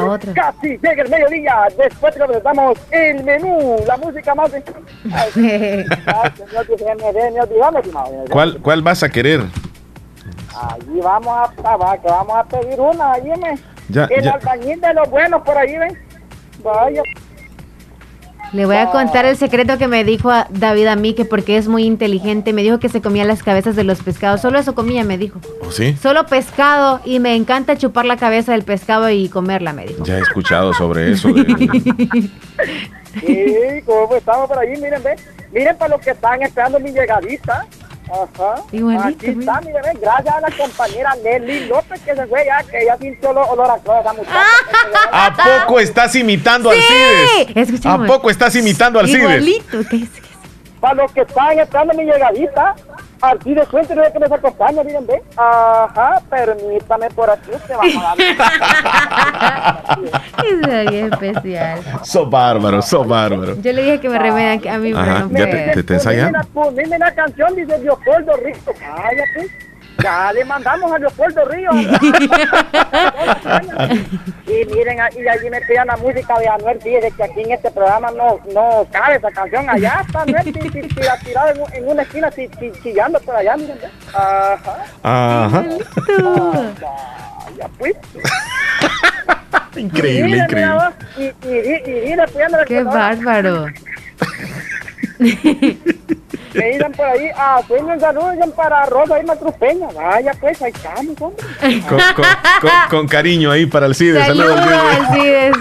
por casi llega el mediodía. Después que presentamos el menú, la música más. Ay. ¿Cuál, ¿Cuál vas a querer? Allí vamos a, a- va, que vamos a pedir una, allí, me. Ya, el ya. albañil de los buenos por ahí, ven. Vaya. Le voy a contar el secreto que me dijo a David a mí, que porque es muy inteligente, me dijo que se comía las cabezas de los pescados. Solo eso comía, me dijo. ¿O sí? Solo pescado y me encanta chupar la cabeza del pescado y comerla, me dijo. Ya he escuchado sobre eso. de- Sí, ¿cómo estamos por ahí? Miren, ve. Miren para los que están esperando mi llegadita. Ajá. Igualito, Aquí está, miren, ve. Gracias a la compañera Nelly López que se fue ya, que ya sintió olor, olor a cloro esa muchacha. ¿A poco estás imitando al Sí, Cides? ¿A poco estás imitando al Cides? Igualito. ¿qué es? Para los que están esperando mi llegadita, Alcides, cuéntenos que nos acompaña, miren, ve. Ajá, permítame por aquí, te vamos a dar. Es bien especial. Sos bárbaro, sos bárbaro. Yo le dije que me remedan a mí, pero Ajá, no ya te, te, te. Dime una, dime una canción, dice Leopoldo. Vaya, pues. Ya le mandamos a Leopoldo Ríos. y miren, y allí me pidan la música de Anuel Díez, que aquí en este programa no, no cabe esa canción. Allá está Anuel ti- ti- ti- tirado en, en una esquina chi- chi- chillando por allá, miren. Ajá. Ajá. Ya pues. Increíble, Miren, increíble. mira Y, y, y, y dile, pues, Qué bárbaro. Me dicen por ahí, ah, sueño un saludo dicen para Rosa y Matrupeña. Vaya, pues, ahí estamos, hombre. Con, con- con- con cariño ahí para el Cides. Saludos al Saludos, Cides.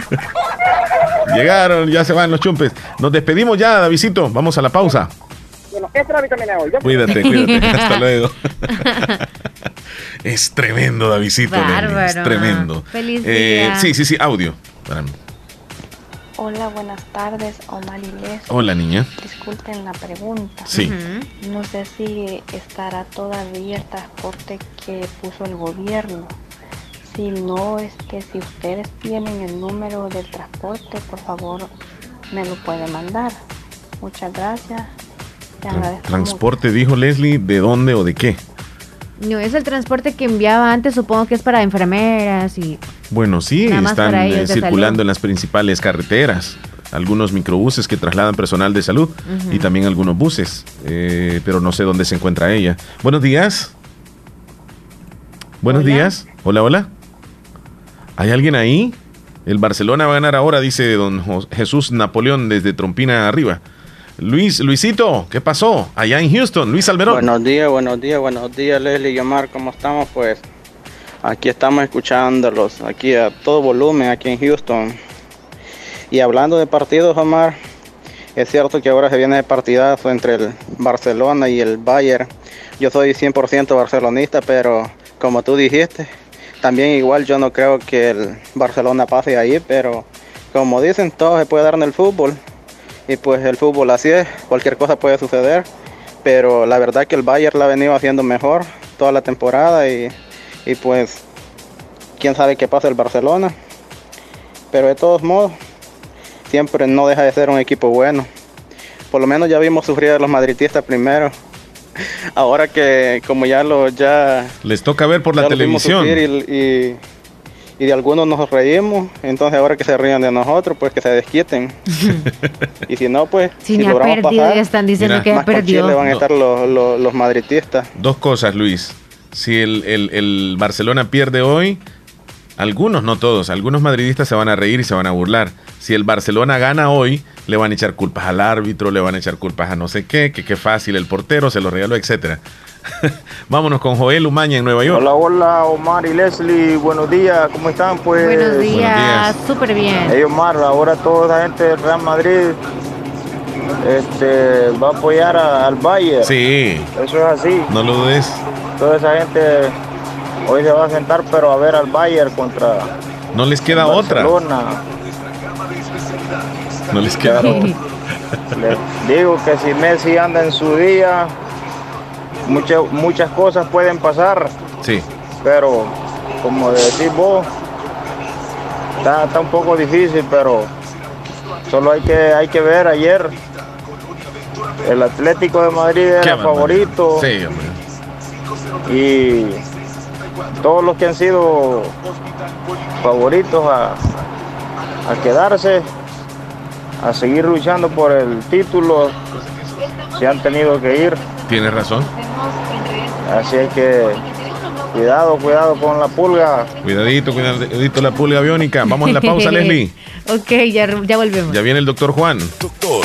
Llegaron, ya se van los chumpes. Nos despedimos ya, Davidito. Vamos a la pausa. Bueno, la vitamina hoy. Yo- Cuídate, cuídate. Hasta luego. Es tremendo, Davidito. Es Bárbaro. tremendo. Feliz Eh, día. sí, sí, sí, audio. Para mí. Hola, buenas tardes, Omar y Les. Hola, niña. Disculpen la pregunta. Sí. No sé si estará todavía el transporte que puso el gobierno. Si no, es que si ustedes tienen el número del transporte, por favor, me lo pueden mandar. Muchas gracias. Te agradezco mucho. Transporte, dijo Leslie, ¿de dónde o de qué? No, es el transporte que enviaba antes, supongo que es para enfermeras y... Bueno, sí, están eh, circulando en las principales carreteras. Algunos microbuses que trasladan personal de salud y también algunos buses, eh, pero no sé dónde se encuentra ella. Buenos días. Buenos días. Hola, hola. ¿Hay alguien ahí? El Barcelona va a ganar ahora, dice don Jesús Napoleón desde Trompina arriba. Luis, Luisito, ¿qué pasó? Allá en Houston, Luis Alberón. Buenos días, buenos días, buenos días, Leslie y Omar, ¿cómo estamos? Pues aquí estamos escuchándolos, aquí a todo volumen, aquí en Houston. Y hablando de partidos, Omar, es cierto que ahora se viene el partidazo entre el Barcelona y el Bayern. Yo soy 100% barcelonista, pero como tú dijiste, también igual yo no creo que el Barcelona pase ahí, pero como dicen, todo se puede dar en el fútbol. Y pues el fútbol así es, cualquier cosa puede suceder. Pero la verdad que el Bayern la ha venido haciendo mejor toda la temporada y, y pues quién sabe qué pasa el Barcelona. Pero de todos modos, siempre no deja de ser un equipo bueno. Por lo menos ya vimos sufrir a los madridistas primero. Ahora que como ya lo ya Les toca ver por la televisión. y- y de algunos nos reímos, entonces ahora que se rían de nosotros, pues que se desquiten. y si no, pues Si ni ha logramos perdido, pasar, ya están diciendo Mira. que más perdió. Chile van a No. estar los, los, los madridistas. Dos cosas, Luis. Si el, el- el Barcelona pierde hoy, algunos, no todos, algunos madridistas se van a reír y se van a burlar. Si el Barcelona gana hoy, le van a echar culpas al árbitro, le van a echar culpas a no sé qué, que qué fácil el portero, se lo regaló, etcétera. Vámonos con Joel Umaña en Nueva York. Hola, hola, Omar y Leslie, buenos días, ¿cómo están? Pues, Buenos días, súper bien. Hey, Omar, ahora toda la gente del Real Madrid este, va a apoyar a- al Bayern. Sí, Eso es así. no lo dudes. Toda esa gente hoy se va a sentar, pero a ver al Bayern contra No les queda otra. No les queda otra. les digo que si Messi anda en su día, muchas muchas cosas pueden pasar. Sí. pero como decís vos, está, está un poco difícil, pero solo hay que, hay que ver ayer. El Atlético de Madrid era favorito Sí, hombre. y todos los que han sido favoritos a, a quedarse, a seguir luchando por el título, se han tenido que ir. Tienes razón. Así es que cuidado, cuidado con la pulga. Cuidadito, cuidadito la pulga aviónica. Vamos a la pausa, Leslie. ok, ya, ya volvemos. Ya viene el doctor Juan. Doctor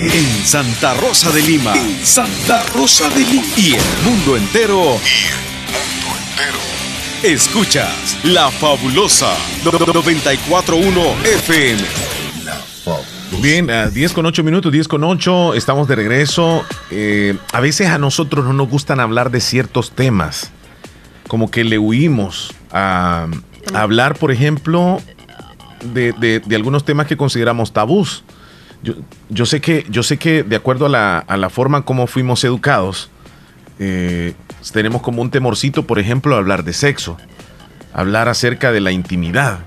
En Santa Rosa de Lima. Santa Rosa de Lima. Y el mundo entero. Escuchas La Fabulosa 941 FM. Bien, a 10 con 8 minutos, 10 con 8, estamos de regreso. Eh, a veces a nosotros no nos gustan hablar de ciertos temas, como que le huimos a, hablar, por ejemplo, de, de- de algunos temas que consideramos tabús. Yo, yo sé que, yo sé que de acuerdo a la, a la forma fuimos educados, eh, tenemos como un temorcito, por ejemplo, hablar de sexo, hablar acerca de la intimidad.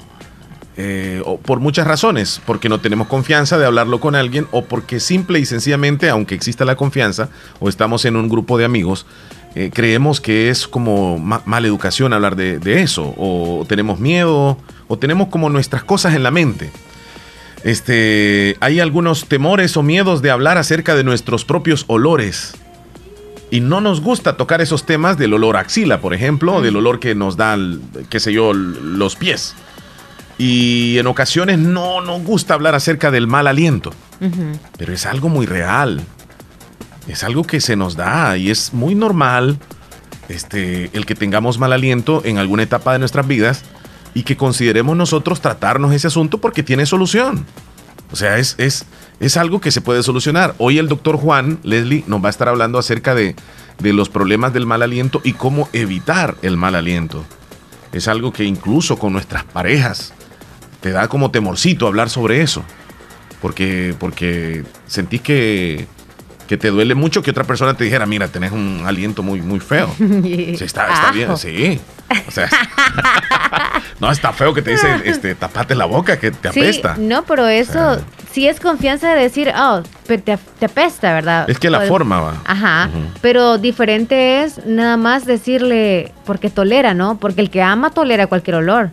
eh, o por muchas razones, porque no tenemos confianza de hablarlo con alguien o porque simple y sencillamente, aunque exista la confianza o estamos en un grupo de amigos, eh, creemos que es como ma- mala educación hablar de eso, o tenemos miedo, o tenemos como nuestras cosas en la mente. Este, hay algunos temores o miedos de hablar acerca de nuestros propios olores. Y no nos gusta tocar esos temas del olor axila, por ejemplo, o del olor que nos dan, qué sé yo, los pies. Y en ocasiones no nos gusta hablar acerca del mal aliento, pero es algo muy real. Es algo que se nos da y es muy normal este, el que tengamos mal aliento en alguna etapa de nuestras vidas y que consideremos nosotros tratarnos ese asunto porque tiene solución. O sea, es, es, es algo que se puede solucionar. Hoy el doctor Juan Leslie nos va a estar hablando acerca de, de los problemas del mal aliento y cómo evitar el mal aliento. Es algo que incluso con nuestras parejas te da como temorcito hablar sobre eso. Porque, porque sentís que, que te duele mucho que otra persona te dijera, mira, tenés un aliento muy, muy feo. Sí, está, está bien, sí. O sea, no, está feo que te dicen, este, tapate la boca, que te Sí, apesta. no, pero eso sí es confianza de decir, oh, pero te, te apesta, ¿verdad? Es que la O- forma va. Ajá, pero diferente es nada más decirle, porque tolera, ¿no? Porque el que ama tolera cualquier olor,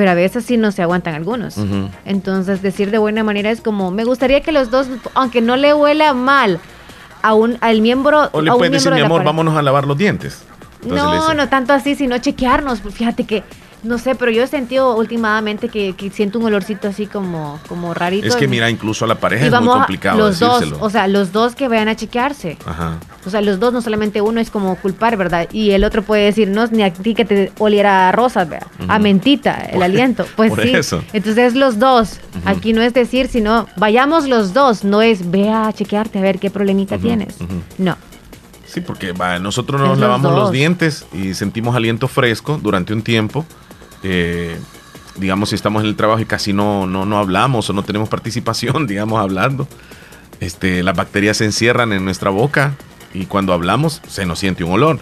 pero a veces sí no se aguantan algunos. Ujú. Entonces, decir de buena manera es como, me gustaría que los dos, aunque no le huela mal a un, al miembro... O le puedes decir, mi amor, pareja". vámonos a lavar los dientes. Entonces No, no tanto así, sino chequearnos. Fíjate que, no sé, pero yo he sentido últimamente que, que siento un olorcito así como, como rarito. Es que mira, incluso a la pareja es muy complicado los dos, o sea, los dos que vayan a chequearse. Ajá. O sea, los dos, no solamente uno es como culpar, ¿verdad? Y el otro puede decir, no, ni a ti que te oliera a rosas, ¿verdad? A mentita, el Por- aliento. Pues por sí. eso. Entonces, los dos. Aquí no es decir, sino vayamos los dos. No es ve a chequearte a ver qué problemita tienes. No. Sí, porque va, nosotros nos lavamos los dientes y sentimos aliento fresco durante un tiempo. Eh, digamos, si estamos en el trabajo y casi no, no, no hablamos o no tenemos participación, digamos, hablando. Este, las bacterias se encierran en nuestra boca y cuando hablamos se nos siente un olor.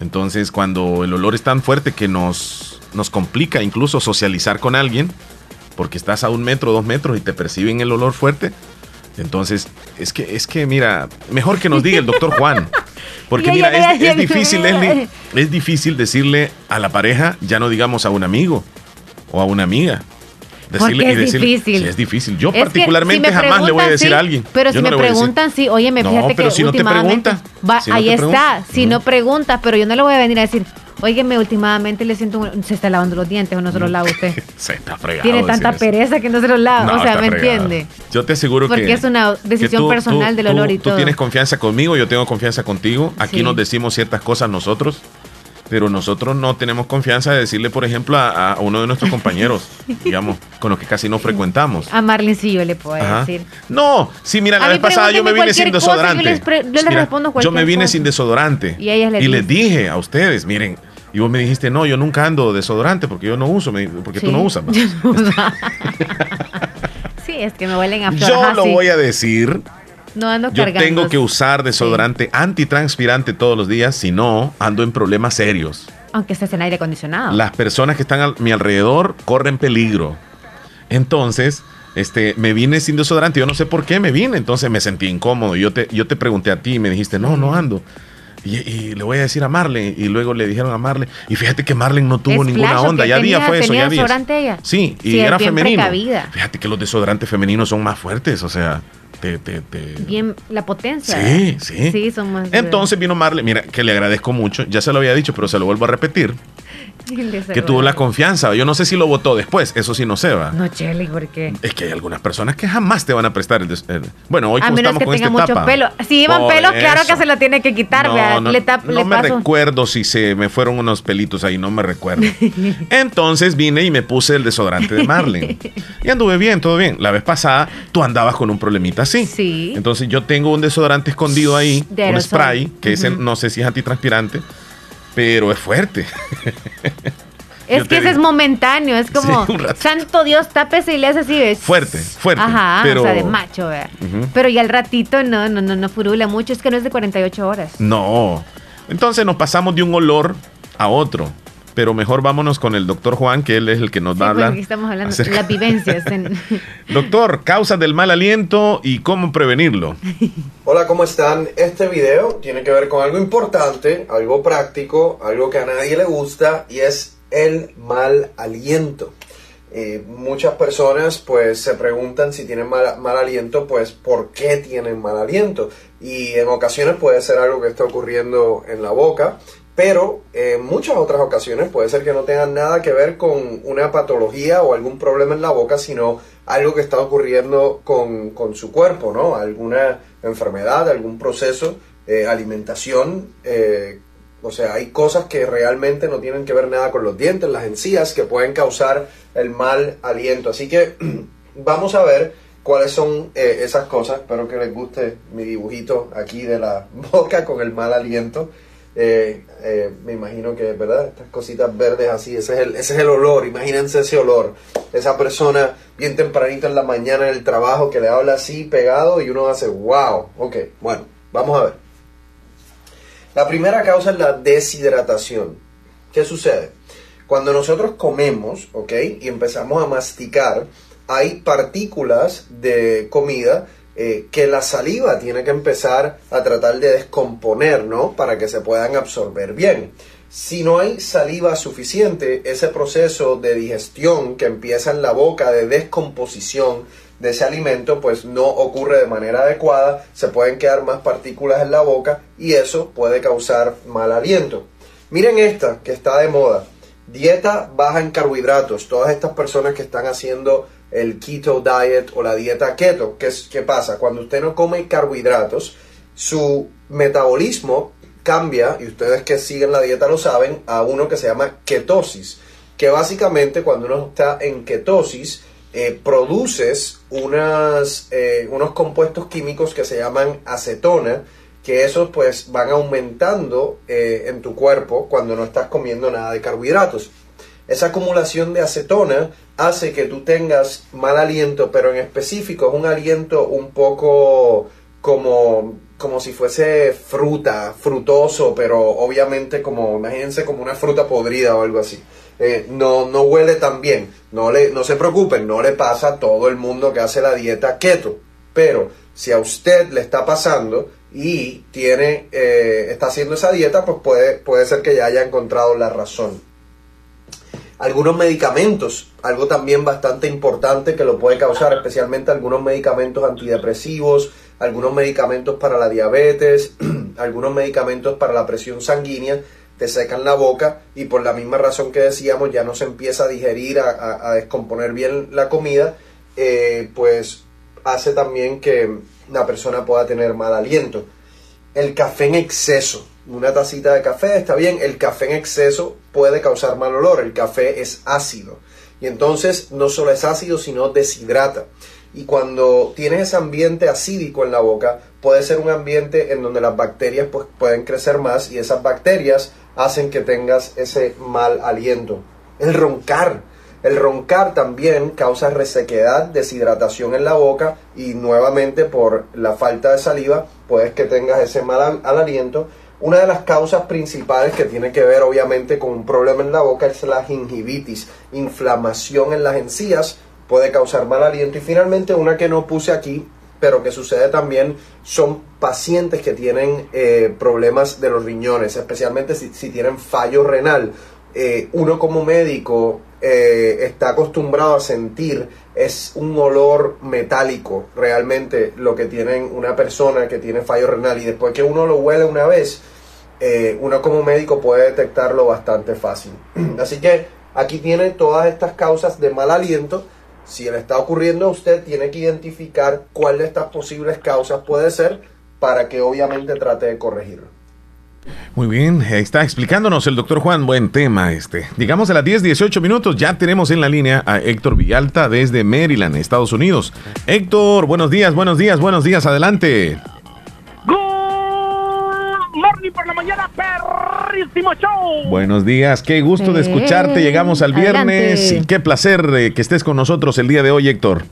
Entonces, cuando el olor es tan fuerte que nos, nos complica incluso socializar con alguien, porque estás a un metro, dos metros y te perciben el olor fuerte, entonces, es que, es que, mira, mejor que nos diga el doctor Juan. Porque mira, es, es difícil. Leslie, es difícil decirle a la pareja, ya no digamos a un amigo o a una amiga. Porque es difícil. Sí, es difícil. Yo Es particularmente si jamás le voy a decir sí, a alguien. Pero si no me preguntan, sí, oye, me No, fíjate pero que si no te pregunta, va- si no ahí te está. pregunta. Si no pregunta, pero yo no le voy a venir a decir, óyeme, últimamente le siento. un- Se está lavando los dientes o no se los lava usted. Se está fregado Tiene tanta eso. pereza que no se los lava. No, o sea, ¿me fregado. entiende? Yo te aseguro que. Porque es una decisión personal del olor y tú todo. tienes confianza conmigo, yo tengo confianza contigo. Aquí Sí. nos decimos ciertas cosas nosotros, pero nosotros no tenemos confianza de decirle, por ejemplo, a, a uno de nuestros compañeros, digamos, con los que casi no frecuentamos. A Marlene sí yo le puedo Ajá. decir. No, sí, mira, la A vez pasada yo me vine sin cualquier cosa, yo desodorante. les yo les Mira, respondo yo me vine cosa. sin desodorante. Y a ellas les les dije. dije a ustedes, miren, y vos me dijiste, no, yo nunca ando desodorante porque yo no uso, porque tú Sí. no usas. va". sí, es que me huelen a flor. Yo lo voy a decir. No ando Yo cargando. tengo que usar desodorante antitranspirante todos los días, si no, ando en problemas serios. Aunque estés en aire acondicionado. Las personas que están a mi alrededor corren peligro. Entonces, este, me vine sin desodorante. Yo no sé por qué me vine. Entonces me sentí incómodo. Yo te, yo te pregunté a ti y me dijiste, no, no ando. Y, y le voy a decir a Marlene. Y luego le dijeron a Marlene. Y fíjate que Marlene no tuvo Es ninguna flash, onda. Ya día fue eso, ya desodorante ella. Sí, y Sí, era femenino. precavida. Fíjate que los desodorantes femeninos son más fuertes. O sea, te, te, te, Bien, la potencia. Sí, sí. Sí, son más. Entonces vino Marlene, mira, que le agradezco mucho, ya se lo había dicho, pero se lo vuelvo a repetir, que tuvo la confianza. Yo no sé si lo votó después, eso sí no sé, va. No, Chely, porque. Es que hay algunas personas que jamás te van a prestar el... des- bueno, hoy A como menos estamos que con tenga esta mucho etapa. pelo. Si llevan Por pelo, claro que eso. se lo tiene que quitar. No, le tap- no le me paso. recuerdo si se me fueron unos pelitos ahí, no me recuerdo. Entonces vine y me puse el desodorante de Marlene. Y anduve bien, todo bien. La vez pasada tú andabas con un problemita así. Sí. Entonces yo tengo un desodorante escondido ahí, De un spray, que ese Ujú. no sé si es antitranspirante, pero es fuerte. Es que ese es momentáneo. Es como, Sí, santo Dios, tápese y le hace así. ¿ves? Fuerte, fuerte. Ajá, pero... o sea, de macho. Ujú. Pero ya al ratito no, no, no, no furula mucho. Es que no es de 48 horas. No. Entonces nos pasamos de un olor a otro. Pero mejor vámonos con el doctor Juan, que él es el que nos va a Sí, hablar. porque estamos hablando de acerca- las vivencias. en- Doctor, causas del mal aliento y cómo prevenirlo. Hola, ¿cómo están? Este video tiene que ver con algo importante, algo práctico, algo que a nadie le gusta y es el mal aliento. Eh, muchas personas pues se preguntan si tienen mal, mal aliento, pues ¿por qué tienen mal aliento? Y en ocasiones puede ser algo que está ocurriendo en la boca, pero en muchas otras ocasiones puede ser que no tengan nada que ver con una patología o algún problema en la boca, sino algo que está ocurriendo con, con su cuerpo, ¿no? Alguna enfermedad, algún proceso, eh, alimentación, eh, o sea, hay cosas que realmente no tienen que ver nada con los dientes, las encías, que pueden causar el mal aliento. Así que vamos a ver cuáles son eh, esas cosas. Espero que les guste mi dibujito aquí de la boca con el mal aliento. Eh, eh, me imagino que, ¿verdad? Estas cositas verdes así, ese es, el, ese es el olor, imagínense ese olor. Esa persona bien tempranito en la mañana en el trabajo que le habla así pegado y uno hace, wow, ok, bueno, vamos a ver. La primera causa es la deshidratación. ¿Qué sucede? Cuando nosotros comemos, ¿ok? Y empezamos a masticar, hay partículas de comida eh, que la saliva tiene que empezar a tratar de descomponer, ¿no? Para que se puedan absorber bien. Si no hay saliva suficiente, ese proceso de digestión que empieza en la boca, de descomposición de ese alimento, pues no ocurre de manera adecuada, se pueden quedar más partículas en la boca y eso puede causar mal aliento. Miren esta que está de moda, dieta baja en carbohidratos. Todas estas personas que están haciendo el keto diet o la dieta keto, ¿qué, qué pasa? Cuando usted no come carbohidratos, su metabolismo cambia, y ustedes que siguen la dieta lo saben, a uno que se llama ketosis, que básicamente cuando uno está en ketosis, eh, produces unas, eh, unos compuestos químicos que se llaman acetona, que esos pues van aumentando eh, en tu cuerpo cuando no estás comiendo nada de carbohidratos. Esa acumulación de acetona hace que tú tengas mal aliento, pero en específico es un aliento un poco como, como si fuese fruta, frutoso, pero obviamente como, imagínense como una fruta podrida o algo así. Eh, no, no huele tan bien. No, le, no se preocupen, no le pasa a todo el mundo que hace la dieta keto. Pero si a usted le está pasando y tiene, eh, está haciendo esa dieta, pues puede, puede ser que ya haya encontrado la razón. Algunos medicamentos, algo también bastante importante que lo puede causar, especialmente algunos medicamentos antidepresivos, algunos medicamentos para la diabetes, algunos medicamentos para la presión sanguínea, te secan la boca y por la misma razón que decíamos ya no se empieza a digerir, a, descomponer bien la comida, eh, pues hace también que una persona pueda tener mal aliento. El café en exceso, una tacita de café está bien, el café en exceso puede causar mal olor, el café es ácido y entonces no solo es ácido sino deshidrata. Y cuando tienes ese ambiente acídico en la boca, puede ser un ambiente en donde las bacterias pues, pueden crecer más y esas bacterias hacen que tengas ese mal aliento. El roncar. El roncar también causa resequedad, deshidratación en la boca y nuevamente por la falta de saliva puedes que tengas ese mal aliento. Una de las causas principales que tiene que ver obviamente con un problema en la boca es la gingivitis, inflamación en las encías puede causar mal aliento y finalmente una que no puse aquí pero que sucede también son pacientes que tienen eh, problemas de los riñones, especialmente si, tienen fallo renal. Eh, uno como médico eh, está acostumbrado a sentir es un olor metálico realmente lo que tienen una persona que tiene fallo renal y después que uno lo huele una vez, uno como médico puede detectarlo bastante fácil. Así que aquí tiene todas estas causas de mal aliento si le está ocurriendo a usted, tiene que identificar cuál de estas posibles causas puede ser para que obviamente trate de corregirlo. Muy bien, está explicándonos el doctor Juan, buen tema este. Digamos a las 10, 18 minutos, ya tenemos en la línea a Héctor Villalta desde Maryland, Estados Unidos. Héctor, buenos días, buenos días, buenos días, adelante por la mañana, perrísimo show. Buenos días, qué gusto de escucharte. Llegamos al viernes y qué placer eh, que estés con nosotros el día de hoy, Héctor.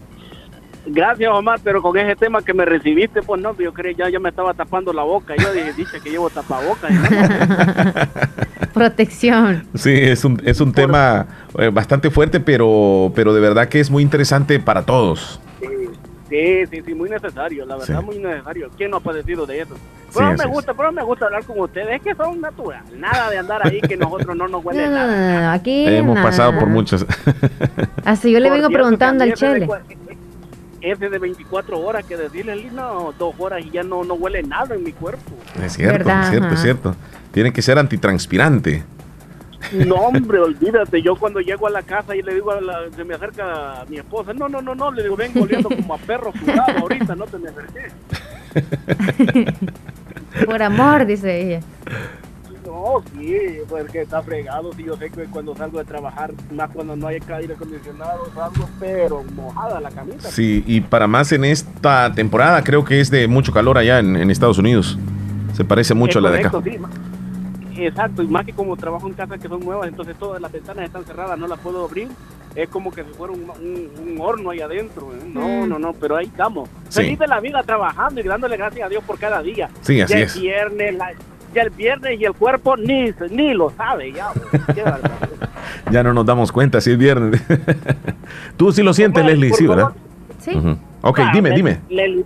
Gracias, Omar, pero con ese tema que me recibiste, pues no, yo creí ya, ya me estaba tapando la boca. Yo dije, dice que llevo tapabocas. Protección. Sí, es un, es un tema eh, bastante fuerte, pero, pero de verdad que es muy interesante para todos. Sí, sí, sí, muy necesario, la verdad, muy necesario. ¿Quién no ha padecido de eso? Pero me gusta, pero me gusta hablar con ustedes, es que son naturales, nada de andar ahí que nosotros no nos huele nada. Aquí Hemos pasado por muchas. Así yo le vengo preguntando al Chele. Ese de 24 horas que decirle, no, dos horas y ya no, no huele nada en mi cuerpo. Es cierto, es cierto, es cierto. Tiene que ser antitranspirante. No, hombre, olvídate. Yo cuando llego a la casa y le digo, a la, se me acerca a mi esposa, no, no, no, no, le digo, vengo oliendo como a perro sudado ahorita, no te me acerques. Por amor, dice ella. No, sí, porque está fregado. Sí, yo sé que cuando salgo de trabajar, más cuando no hay aire acondicionado, salgo, pero mojada la camisa. Sí, y para más en esta temporada, creo que es de mucho calor allá en, Estados Unidos. Se parece mucho a la de acá. Sí, Exacto, y más que como trabajo en casas que son nuevas, entonces todas las ventanas están cerradas, no las puedo abrir. Es como que si fuera un, horno ahí adentro. ¿eh? No, mm. no, no, pero ahí estamos. Feliz de la vida trabajando y dándole gracias a Dios por cada día. Sí, así ya es. El viernes, ya el viernes y el cuerpo ni, ni lo sabe ya. ya no nos damos cuenta si es viernes. Tú sí lo sientes, Omar, Leslie, sí, ¿verdad? Sí. Ujú. Ok, Ah, dime, dime. Leslie,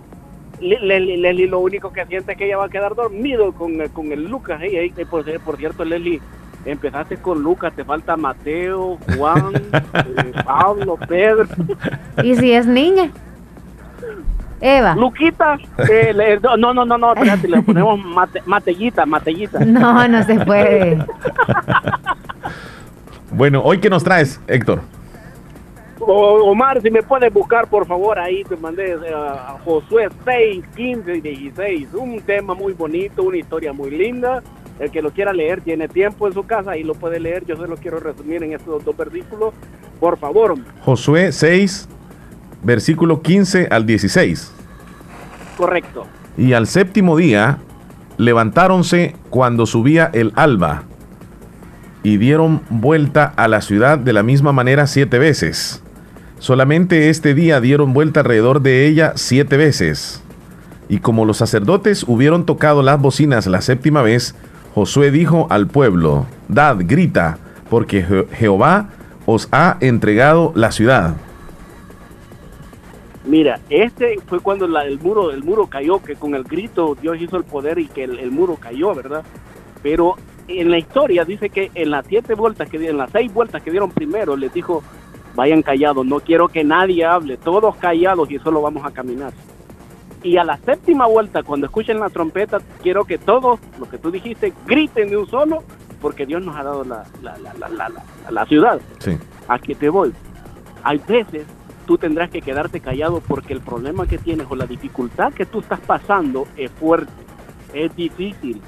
Leslie, Leslie lo único que siente es que ella va a quedar dormido con, el- con el Lucas. Eh, por, por cierto, Leslie, empezaste con Lucas, te falta Mateo, Juan, eh, Pablo, Pedro. ¿Y si es niña? Eva. Luquita, eh, le- no, no, no, no, espérate, le ponemos mate, matellita, matellita. No, no se puede. Bueno, hoy qué nos traes, Héctor. O- Omar, si me puedes buscar, por favor, ahí te mandé eh, a Josué 6, 15 y 16. Un tema muy bonito, una historia muy linda. El que lo quiera leer tiene tiempo en su casa y lo puede leer. Yo se lo quiero resumir en estos dos versículos. Por favor, Josué 6, versículo 15 al 16. correcto. Y al séptimo día levantáronse cuando subía el alba y dieron vuelta a la ciudad de la misma manera siete veces. Solamente este día dieron vuelta alrededor de ella siete veces. Y como los sacerdotes hubieron tocado las bocinas la séptima vez, Josué dijo al pueblo, Dad, grita, porque Je- Jehová os ha entregado la ciudad. Mira, este fue cuando la- el muro el muro cayó, que con el grito Dios hizo el poder y que el, el muro cayó, ¿verdad? Pero en la historia dice que en las siete vueltas que en las seis vueltas que dieron primero les dijo vayan callados, no quiero que nadie hable, todos callados y solo vamos a caminar. Y a la séptima vuelta, cuando escuchen la trompeta, quiero que todos, lo que tú dijiste, griten de un solo, porque Dios nos ha dado la, la, la, la, la, la- la ciudad. Sí. ¿A qué te voy? Hay veces tú tendrás que quedarte callado porque el problema que tienes o la dificultad que tú estás pasando es fuerte, es difícil.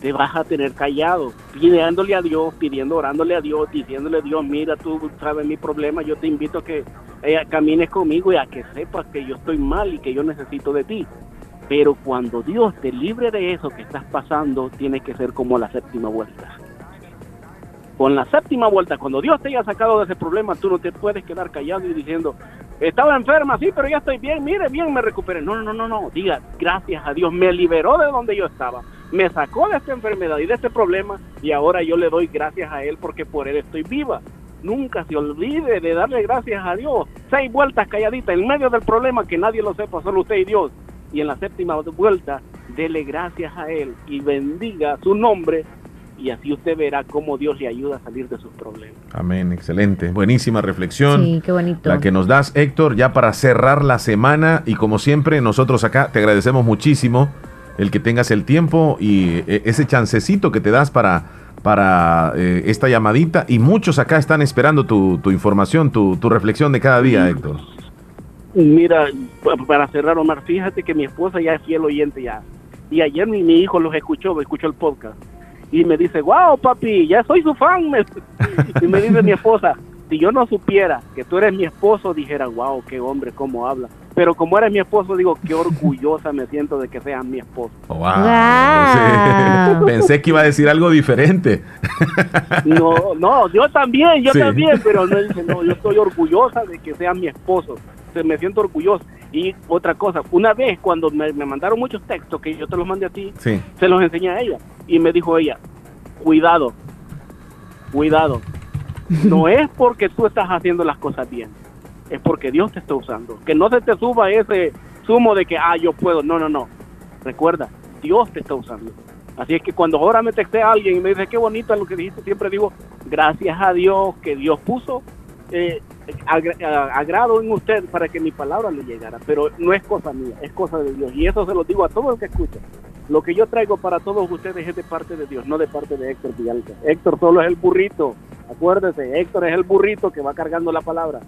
Te vas a tener callado, pidiéndole a Dios, pidiendo, orándole a Dios, diciéndole a Dios, mira, tú sabes mi problema, yo te invito a que eh, camines conmigo y a que sepas que yo estoy mal y que yo necesito de ti. Pero cuando Dios te libre de eso que estás pasando, tiene que ser como la séptima vuelta con la séptima vuelta, cuando Dios te haya sacado de ese problema, tú no te puedes quedar callado y diciendo, estaba enferma, sí, pero ya estoy bien, mire, bien, me recuperé. No, no, no, no, diga, gracias a Dios, me liberó de donde yo estaba, me sacó de esta enfermedad y de este problema y ahora yo le doy gracias a Él porque por Él estoy viva. Nunca se olvide de darle gracias a Dios. Seis vueltas calladitas en medio del problema que nadie lo sepa, solo usted y Dios. Y en la séptima vuelta, dele gracias a Él y bendiga su nombre y así usted verá cómo Dios le ayuda a salir de sus problemas. Amén, excelente. Buenísima reflexión. Sí, qué bonito. La que nos das, Héctor, ya para cerrar la semana. Y como siempre, nosotros acá te agradecemos muchísimo el que tengas el tiempo y eh, ese chancecito que te das para, para eh, esta llamadita. Y muchos acá están esperando tu, tu información, tu, tu reflexión de cada día, Héctor. Mira, pa- para cerrar, Omar, fíjate que mi esposa ya es fiel oyente ya. Y ayer mi, mi hijo los escuchó, escuchó el podcast. Y me dice, wow, papi, ya soy su fan. y me dice mi esposa, si yo no supiera que tú eres mi esposo, dijera, wow, qué hombre, cómo habla. Pero como eres mi esposo, digo, qué orgullosa me siento de que seas mi esposo. Wow. Sí. Pensé que iba a decir algo diferente. No, no, yo también, yo Sí. también, pero no, dice, no, yo estoy orgullosa de que sea mi esposo, me siento orgulloso. Y otra cosa, una vez cuando me, me mandaron muchos textos que yo te los mandé a ti, Sí. se los enseñé a ella y me dijo ella, cuidado, cuidado, no es porque tú estás haciendo las cosas bien, es porque Dios te está usando. Que no se te suba ese sumo de que, ah, yo puedo, no, no, no. Recuerda, Dios te está usando. Así es que cuando ahora me texté a alguien y me dice, qué bonito lo que dijiste, siempre digo, gracias a Dios que Dios puso eh, agra- a- agrado en usted para que mi palabra le llegara. Pero no es cosa mía, es cosa de Dios. Y eso se lo digo a todo el que escucha. Lo que yo traigo para todos ustedes es de parte de Dios, no de parte de Héctor Villalta. Héctor solo es el burrito. Acuérdese, Héctor es el burrito que va cargando la palabra.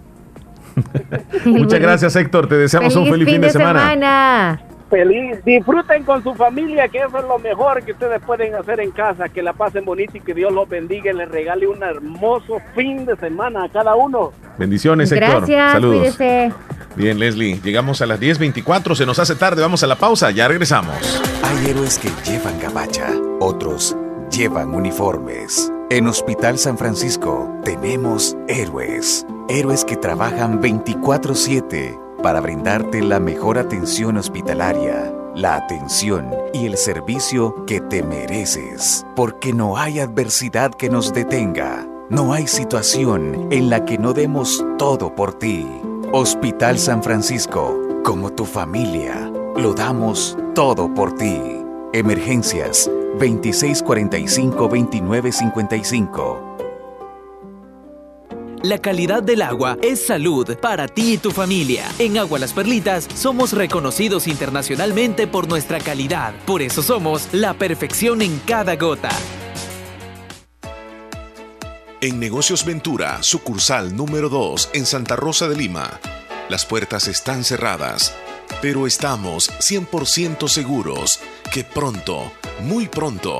Muchas gracias, Héctor. Te deseamos un feliz fin de semana. Feliz, disfruten con su familia, que eso es lo mejor que ustedes pueden hacer en casa, que la pasen bonito y que Dios los bendiga y les regale un hermoso fin de semana a cada uno. Bendiciones, Héctor. Gracias, Saludos. cuídese. Bien, Leslie. Llegamos a las 10.24. Se nos hace tarde. Vamos a la pausa. Ya regresamos. Hay héroes que llevan gabacha, otros llevan uniformes. En Hospital San Francisco tenemos héroes. Héroes que trabajan 24/7 para brindarte la mejor atención hospitalaria, la atención y el servicio que te mereces. Porque no hay adversidad que nos detenga. No hay situación en la que no demos todo por ti. Hospital San Francisco, como tu familia, lo damos todo por ti. Emergencias 2645-2955. La calidad del agua es salud para ti y tu familia. En Agua Las Perlitas somos reconocidos internacionalmente por nuestra calidad. Por eso somos la perfección en cada gota. En Negocios Ventura, sucursal número 2 en Santa Rosa de Lima. Las puertas están cerradas, pero estamos 100% seguros que pronto, muy pronto,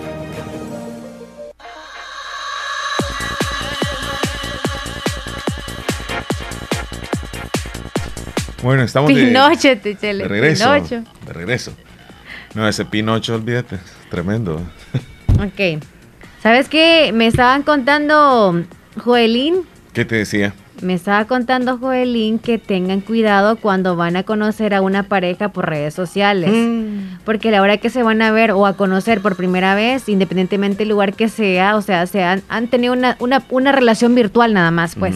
Bueno, estamos de, Pinocho, te chele, de regreso. Pinocho. De regreso. No, ese Pinocho, olvídate. Tremendo. Ok. ¿Sabes qué? Me estaban contando, Joelín, ¿Qué te decía? me estaba contando Joelín que tengan cuidado cuando van a conocer a una pareja por redes sociales. Mm. Porque a la hora que se van a ver o a conocer por primera vez, independientemente del lugar que sea, o sea, se han, han tenido una, una, una relación virtual nada más, pues.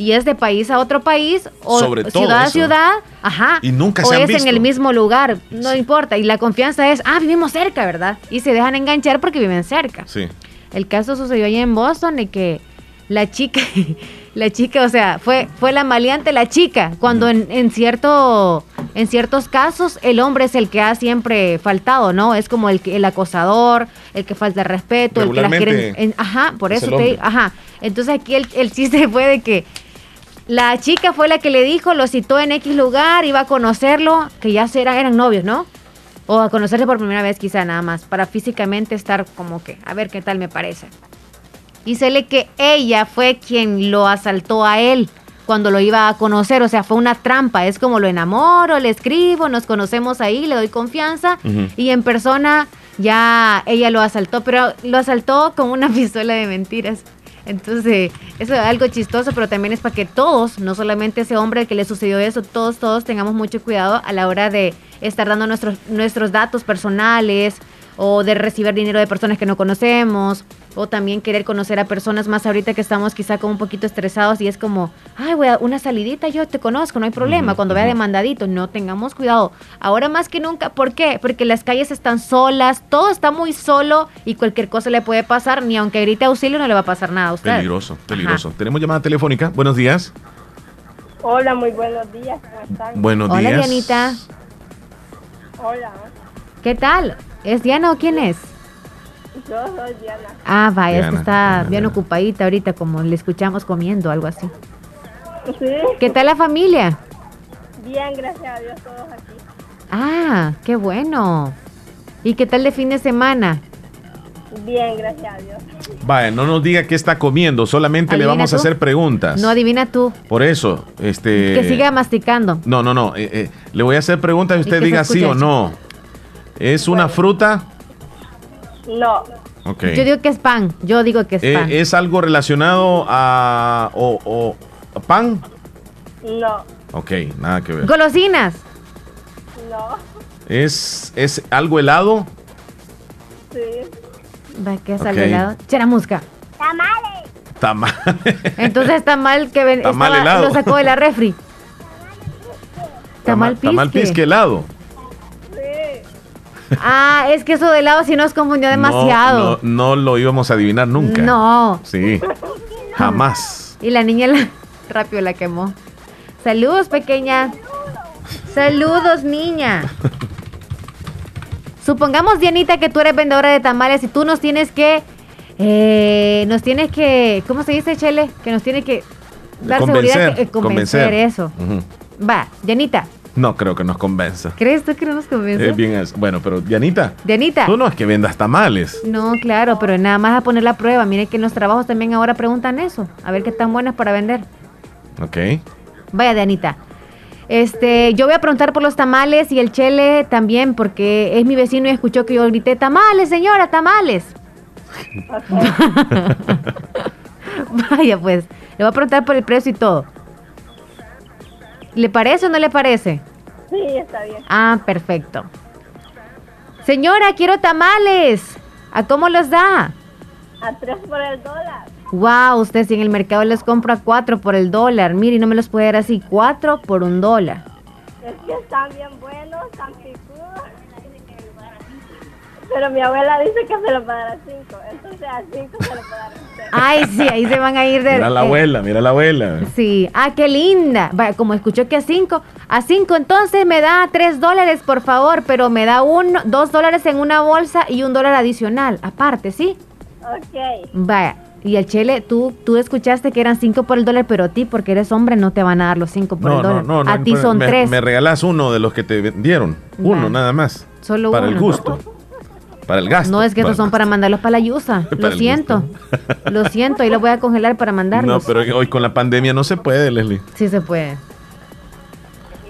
Y es de país a otro país o Sobre ciudad a ciudad, ajá. Y nunca o han es visto. en el mismo lugar, no importa. Y la confianza es, ah, vivimos cerca, ¿verdad? Y se dejan enganchar porque viven cerca. Sí. El caso sucedió allá en Boston y que la chica, la chica, o sea, fue, fue la maleante la chica, cuando en, en cierto, en ciertos casos el hombre es el que ha siempre faltado, ¿no? Es como el, el acosador, el que falta respeto, el que las quieren, en- ajá, por es eso te hombre. ajá. Entonces aquí el, el chiste fue de que la chica fue la que le dijo, lo citó en X lugar, iba a conocerlo, que ya eran novios, ¿no? O a conocerse por primera vez quizá nada más, para físicamente estar como que, a ver qué tal me parece. Y que ella fue quien lo asaltó a él cuando lo iba a conocer, o sea, fue una trampa, es como lo enamoro, le escribo, nos conocemos ahí, le doy confianza y en persona ya ella lo asaltó, pero lo asaltó con una pistola de mentiras. Entonces, eso es algo chistoso, pero también es para que todos, no solamente ese hombre que le sucedió eso, todos, todos tengamos mucho cuidado a la hora de estar dando nuestros, nuestros datos personales o de recibir dinero de personas que no conocemos o también querer conocer a personas más ahorita que estamos quizá como un poquito estresados y es como, ay, voy a una salidita, yo te conozco, no hay problema, cuando vea demandadito, no tengamos cuidado. Ahora más que nunca, ¿por qué? Porque las calles están solas, todo está muy solo y cualquier cosa le puede pasar, ni aunque grite auxilio no le va a pasar nada a usted. Peligroso, peligroso. Tenemos llamada telefónica. Buenos días. Hola, muy buenos días. ¿Cómo están? Buenos Hola, días. Dianita. Hola, ¿Qué tal? ¿Es Diana o quién es? yo soy Diana. Ah, vaya, es que está Diana, bien ocupadita ahorita, como le escuchamos comiendo, algo así. Sí. ¿Qué tal la familia? Bien, gracias a Dios, todos aquí. Ah, qué bueno. ¿Y qué tal de fin de semana? Bien, gracias a Dios. Vaya, no nos diga qué está comiendo, solamente le vamos a hacer preguntas. No adivina tú. Por eso, este. Que siga masticando. No, no, no. eh, eh, le voy a hacer preguntas y usted diga sí o eso. no. ¿Es una fruta? No. Yo digo que es pan. Yo digo que es Eh, pan. ¿Es algo relacionado a. o, o- a pan? no, Ok, nada que ver. Golosinas. no, ¿Es, ¿Es algo helado? sí. Va, ¿Qué es algo helado? Cheramusca. Tamales. Tamal. Entonces está mal que ven, Tamal estaba- helado. lo sacó de la refri. Tamal pisque. Tamal pisque helado. Ah, es que eso de helado sí nos confundió demasiado. No, no, no lo íbamos a adivinar nunca. No. Sí. Jamás. Y la niña la- rápido la quemó. Saludos, pequeña. Saludos, niña. Supongamos, Dianita, que tú eres vendedora de tamales y tú nos tienes que. eh, nos tienes que. ¿Cómo se dice, Chele? Que nos tiene que dar seguridad. Que, eh, convencer, eso. Va, Dianita, No creo que nos convenza. ¿crees tú que no nos convence? Es bien es- Bueno, pero Dianita, Dianita. tú no es que vendas tamales. No, claro, pero nada más a poner la prueba. Miren que en los trabajos también ahora preguntan eso. A ver qué tan bueno es para vender. Ok. Vaya, Dianita. Este, yo voy a preguntar por los tamales y el chele también, porque es mi vecino y escuchó que yo grité, tamales, señora, tamales. Vaya, pues, le voy a preguntar por el precio y todo. ¿Le parece o no le parece? Sí, está bien. Ah, perfecto. Señora, quiero tamales. ¿A cómo los da? A tres por el dólar. Wow, usted si en el mercado les compra cuatro por el dólar. Mire, no me los puede dar así, cuatro por un dólar. Es que están bien buenos, están. Pero mi abuela dice que se los va a dar a cinco. Entonces a cinco se dar a usted. Ay, sí, ahí se van a ir de... Mira la eh, abuela, mira la abuela. Sí, ah, qué linda. Vaya, como escuchó que a cinco, a cinco entonces me da tres dólares, por favor, pero me da uno, dos dólares en una bolsa y un dólar adicional, aparte, ¿sí? Ok. Vaya, y el chele, tú, tú escuchaste que eran cinco por el dólar, pero a ti, porque eres hombre, no te van a dar los cinco por No, el dólar. no, no. a ti me- son me, tres, Me regalás uno de los que te dieron. Uno, nada más. solo Para uno. el gusto. Para el gasto. No, es que estos son para mandarlos para la yusa. Para Lo siento. Lo siento, y los voy a congelar para No, mandarlos. pero hoy con la pandemia no se puede, Leslie. Sí se puede.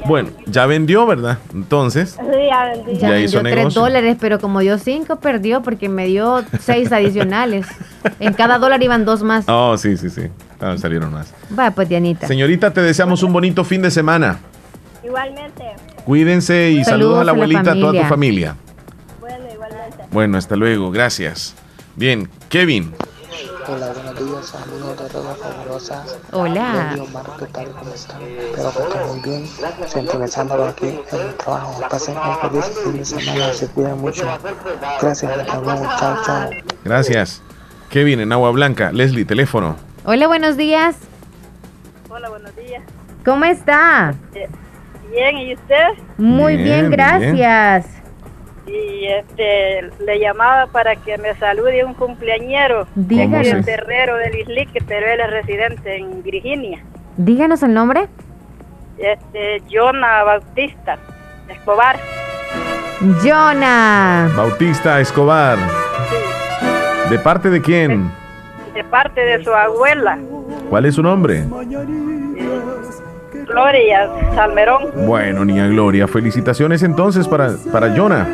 Bueno, ya vendió, ¿verdad? Entonces, Sí, ya vendí. Ya Ya hizo dio tres negocio. dólares, pero como dio cinco, perdió porque me dio seis adicionales. En cada dólar iban dos más. oh, sí, sí, sí. Ah, salieron más. Va, pues, Dianita. Señorita, te deseamos un bonito fin de semana. Igualmente. Cuídense y saludos, Saludos a la a la abuelita, a toda tu familia. Bueno, hasta luego, gracias. Bien, Kevin. Hola, buenos días, amigos de Roda Fabulosa. Hola. Leslie, Omar, ¿qué tal? ¿Cómo están? Espero que estén muy bien. Sintonizándolo aquí en el trabajo. Pasen un feliz fin de semana. Se cuidan mucho. Gracias, hasta luego. Chao, chao. Gracias. Kevin, en Agua Blanca. Leslie, teléfono. Hola, buenos días. Hola, buenos días. ¿Cómo está? Bien, ¿y usted? Muy Bien, bien, bien. Y este, le llamaba para que me salude un cumpleañero. Díganos. Es el terrero del Islique, pero él es residente en Virginia. Díganos el nombre. Este, Jonah Bautista Escobar. Jonah. Bautista Escobar. ¿De parte de quién? De parte de su abuela, ¿Cuál es su nombre? Gloria Salmerón. Bueno, niña Gloria, felicitaciones entonces para, para Jonah.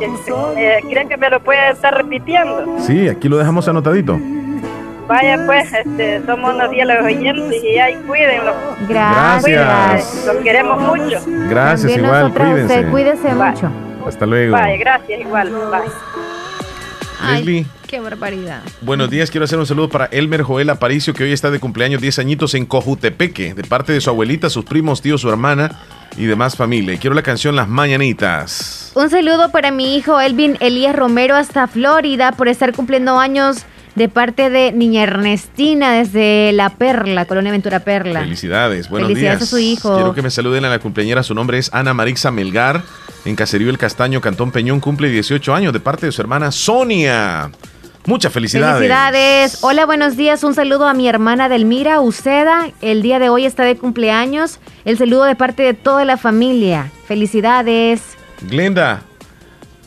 Este, eh, ¿Cree que me lo puede estar repitiendo? Sí, aquí lo dejamos anotadito. Vaya pues, este, somos unos fieles oyentes y ahí cuídenlo. Gracias. Los queremos mucho. Gracias, También igual, cuídense. usted cuídese mucho. Hasta luego. Vaya, gracias igual. Bye. Leslie. Qué barbaridad. Buenos días, quiero hacer un saludo para Elmer Joel Aparicio, que hoy está de cumpleaños 10 añitos en Cojutepeque, de parte de su abuelita, sus primos, tíos, su hermana y demás familia. Y Quiero la canción Las Mañanitas. Un saludo para mi hijo Elvin Elías Romero hasta Florida por estar cumpliendo años de parte de Niña Ernestina desde La Perla, Colonia Ventura Perla. Felicidades, buenos Felicidades días. a su hijo. Quiero que me saluden a la cumpleañera, su nombre es Ana Marixa Melgar, en Caserío El Castaño, Cantón Peñón, cumple 18 años, de parte de su hermana Sonia. Muchas felicidades. Felicidades. Hola, buenos días. Un saludo a mi hermana Delmira Uceda. El día de hoy está de cumpleaños. El saludo de parte de toda la familia. Felicidades. Glenda.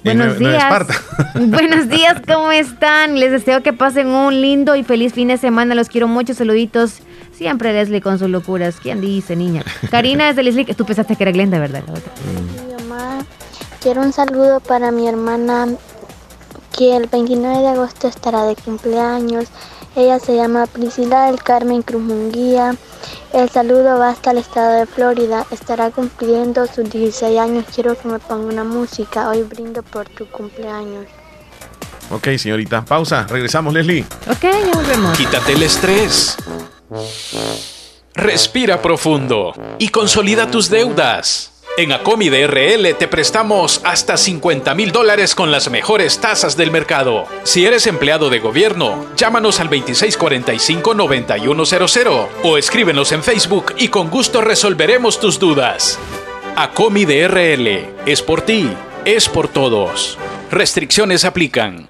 en Buenos días. Buenos días, ¿cómo están? Les deseo que pasen un lindo y feliz fin de semana. Los quiero mucho. Saluditos. Siempre Leslie con sus locuras. ¿Quién dice, niña? Karina es de Leslie. Tú pensaste que era Glenda, ¿verdad? La otra. Mi mamá, quiero un saludo para mi hermana que el 29 de agosto estará de cumpleaños. Ella se llama Priscila del Carmen Cruz Munguía. El saludo va hasta el estado de Florida. Estará cumpliendo sus 16 años. Quiero que me ponga una música. Hoy brindo por tu cumpleaños. Ok, señorita. Pausa. Regresamos, Leslie. Ok, ya volvemos. Quítate el estrés. Respira profundo y consolida tus deudas. En Acomi DRL te prestamos hasta 50 mil dólares con las mejores tasas del mercado. Si eres empleado de gobierno, llámanos al 2645-9100 o escríbenos en Facebook y con gusto resolveremos tus dudas. Acomi DRL es por ti, es por todos. Restricciones aplican.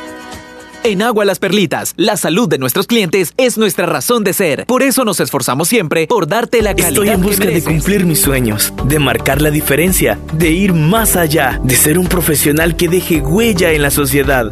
En Agua Las Perlitas, la salud de nuestros clientes es nuestra razón de ser. Por eso nos esforzamos siempre por darte la calidad Estoy en que busca de cumplir mis sueños, de marcar la diferencia, de ir más allá, de ser un profesional que deje huella en la sociedad.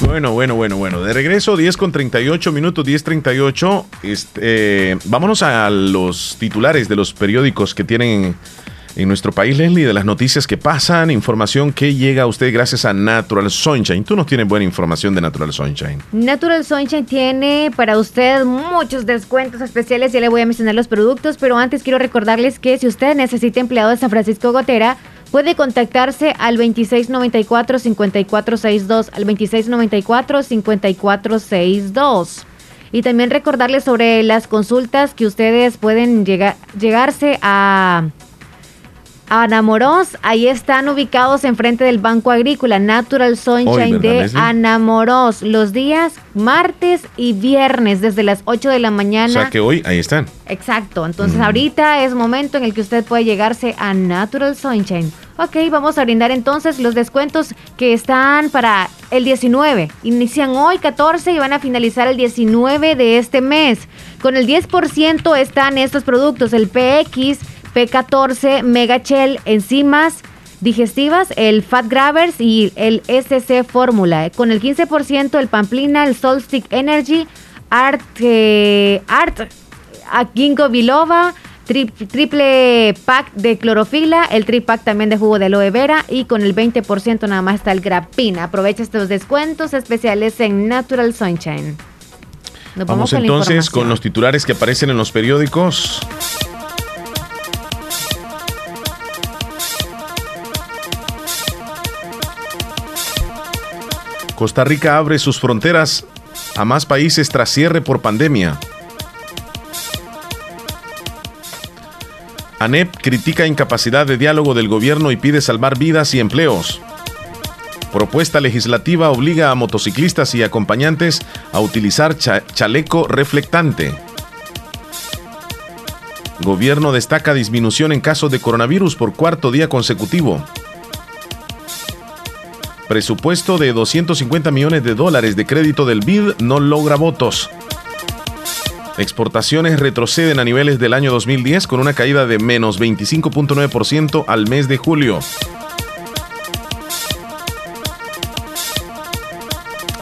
Bueno, bueno, bueno, bueno. De regreso, 10 con 38 minutos, 10.38. Este, eh, vámonos a los titulares de los periódicos que tienen en nuestro país, Leslie, de las noticias que pasan, información que llega a usted gracias a Natural Sunshine. Tú nos tienes buena información de Natural Sunshine. Natural Sunshine tiene para usted muchos descuentos especiales. Ya le voy a mencionar los productos, pero antes quiero recordarles que si usted necesita empleado de San Francisco Gotera, puede contactarse al 2694-5462, al 2694-5462. Y también recordarles sobre las consultas que ustedes pueden llegar, llegarse a Anamoros, ahí están ubicados enfrente del Banco Agrícola, Natural Sunshine ¿verdad, de Leslie? Anamoros, los días martes y viernes desde las 8 de la O mañana. sea que hoy, ahí están. Exacto, entonces ahorita es momento en el que usted puede llegarse a Natural Sunshine. Ok, vamos a brindar entonces los descuentos que están para el 19. Inician hoy 14 y van a finalizar el 19 de este mes. Con el 10% están estos productos, el PX, P14, Megachel, enzimas digestivas, el Fat Grabbers y el SC Fórmula. Con el 15% el Pamplina, el Solstick Energy, Art, eh, Art Ginkgo biloba, triple pack de clorofila, el triple pack también de jugo de aloe vera y con el 20% nada más está el grapina. Aprovecha estos descuentos especiales en Natural Sunshine. Vamos entonces con los titulares que aparecen en los periódicos. Costa Rica abre sus fronteras a más países tras cierre por pandemia. ANEP critica incapacidad de diálogo del gobierno y pide salvar vidas y empleos. Propuesta legislativa obliga a motociclistas y acompañantes a utilizar chaleco reflectante. Gobierno destaca disminución en casos de coronavirus por cuarto día consecutivo. Presupuesto de 250 millones de dólares de crédito del BID no logra votos. Exportaciones retroceden a niveles del año 2010 con una caída de menos 25.9% al mes de julio.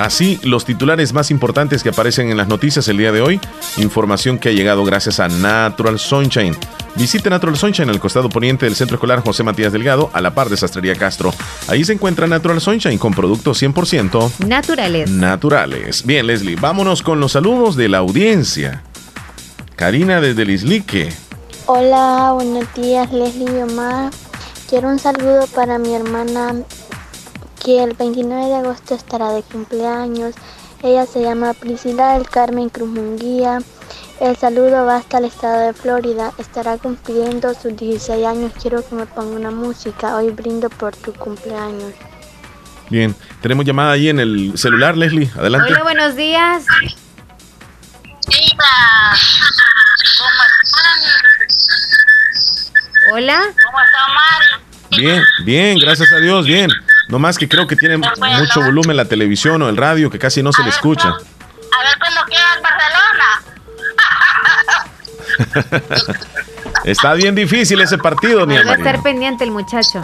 Así, los titulares más importantes que aparecen en las noticias el día de hoy, información que ha llegado gracias a Natural Sunshine. Visite Natural Sunshine al costado poniente del Centro Escolar José Matías Delgado, a la par de Sastrería Castro. Ahí se encuentra Natural Sunshine con productos 100% naturales. Naturales. Bien, Leslie, vámonos con los saludos de la audiencia. Karina desde Lislique. Hola, buenos días, Leslie y Omar. Quiero un saludo para mi hermana que el 29 de agosto estará de cumpleaños. Ella se llama Priscila del Carmen Cruz Munguía. El saludo va hasta el estado de Florida. Estará cumpliendo sus 16 años. Quiero que me ponga una música. Hoy brindo por tu cumpleaños. Bien, tenemos llamada ahí en el celular, Leslie. Adelante. Hola, buenos días. Hola. ¿Cómo está Omar? Bien, bien, gracias a Dios, bien. No más que creo que tiene mucho volumen la televisión o el radio que casi no se le escucha. A ver cuándo queda el Barcelona. Está bien difícil ese partido, mi Va a estar pendiente el muchacho.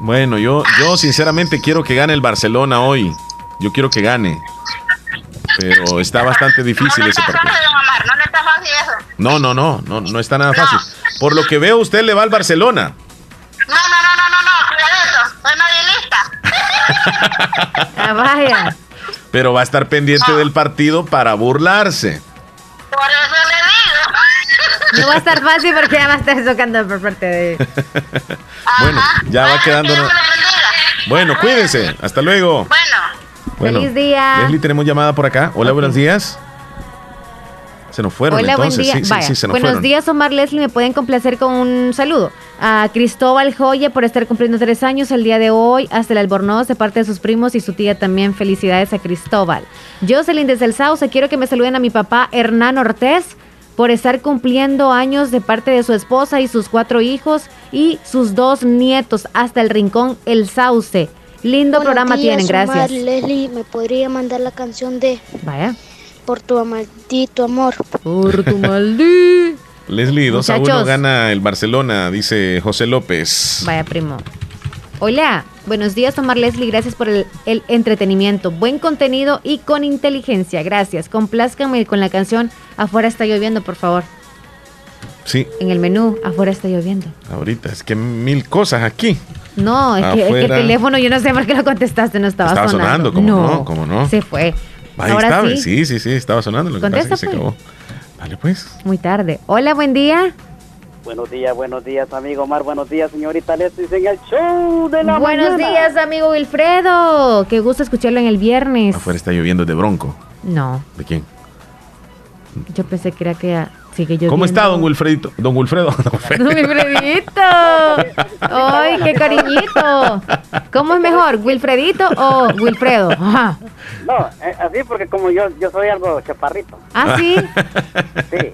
Bueno, yo, yo sinceramente quiero que gane el Barcelona hoy. Yo quiero que gane. Pero está bastante difícil ese partido. No, no, no, no, no está nada fácil. Por lo que veo, usted le va al Barcelona. Ah, vaya. Pero va a estar pendiente del partido para burlarse. Por eso le digo. No va a estar fácil porque ya va a estar tocando por parte de. bueno, ya va quedando. Bueno, cuídense. Hasta luego. Bueno. Feliz día. Leslie, tenemos llamada por acá. Hola, buenos días. Se nos fueron Hola, entonces. buen día. Sí, sí, se nos Buenos días, Omar Leslie. ¿Me pueden complacer con un saludo? A Cristóbal Joya por estar cumpliendo tres años el día de hoy. Hasta el Albornoz de parte de sus primos y su tía también. Felicidades a Cristóbal. Jocelyn desde el Sauce. Quiero que me saluden a mi papá Hernán Ortez por estar cumpliendo años de parte de su esposa y sus cuatro hijos y sus dos nietos hasta el Rincón El Sauce. Lindo programa tienen, gracias. Omar, Leslie, ¿me podría mandar la canción de Vaya. Por tu maldito amor. Por tu maldito. Leslie, 2 a 1 gana el Barcelona, dice José López. Vaya primo. Hola, buenos días, Omar Leslie. Gracias por el, el, entretenimiento, buen contenido y con inteligencia. Gracias. Complázcame con la canción Afuera está lloviendo, por favor. Sí. En el menú, afuera está lloviendo. Ahorita, es que mil cosas aquí. No, es que, es que, el teléfono, yo no sé por qué lo contestaste, no estaba, estaba sonando. sonando. ¿cómo no? no? ¿Cómo no? Se fue. Ahí Ahora estaba, sí. sí, sí, sí, estaba sonando. Lo que pasa es que se acabó. Dale, pues. Muy tarde. Hola, buen día. Buenos días, buenos días, amigo Omar. Buenos días, señorita Leslie, en el show de la Buenos mañana. días, amigo Wilfredo. Qué gusto escucharlo en el viernes. Afuera está lloviendo de bronco. No, ¿De quién? yo pensé que era que ¿Cómo está, don Wilfredito? Don Wilfredo. Don Wilfredito. ¡Ay, qué cariñito! ¿Cómo es mejor, Wilfredito o Wilfredo? Ajá. No, eh, así porque como yo, yo soy algo chaparrito. ¿Ah, sí? Sí.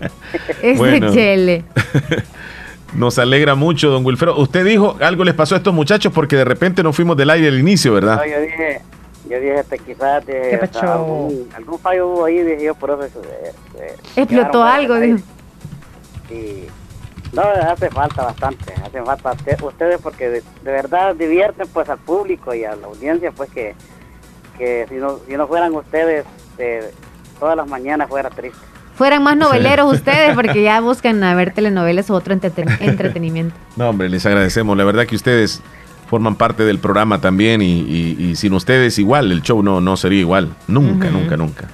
Es Bueno. de Chele. Nos alegra mucho, don Wilfredo. Usted dijo, algo les pasó a estos muchachos porque de repente nos fuimos del aire al inicio, ¿verdad? No, yo dije, yo dije, este, quizás ¿Qué o sea, pacho? algún, algún fallo hubo ahí, dije yo, por eso. eh, eh, Explotó algo, dijo. Y no, hace falta bastante, hace falta usted- ustedes porque de, de verdad divierten pues al público y a la audiencia, pues que, que si no, si no fueran ustedes, eh, todas las mañanas fuera triste. fueran más noveleros ustedes, porque ya buscan a ver telenovelas o otro entreten- entretenimiento. No, hombre, les agradecemos. La verdad que ustedes forman parte del programa también y, y- y sin ustedes igual, el show no, no sería igual. Nunca, Ujú. nunca, nunca.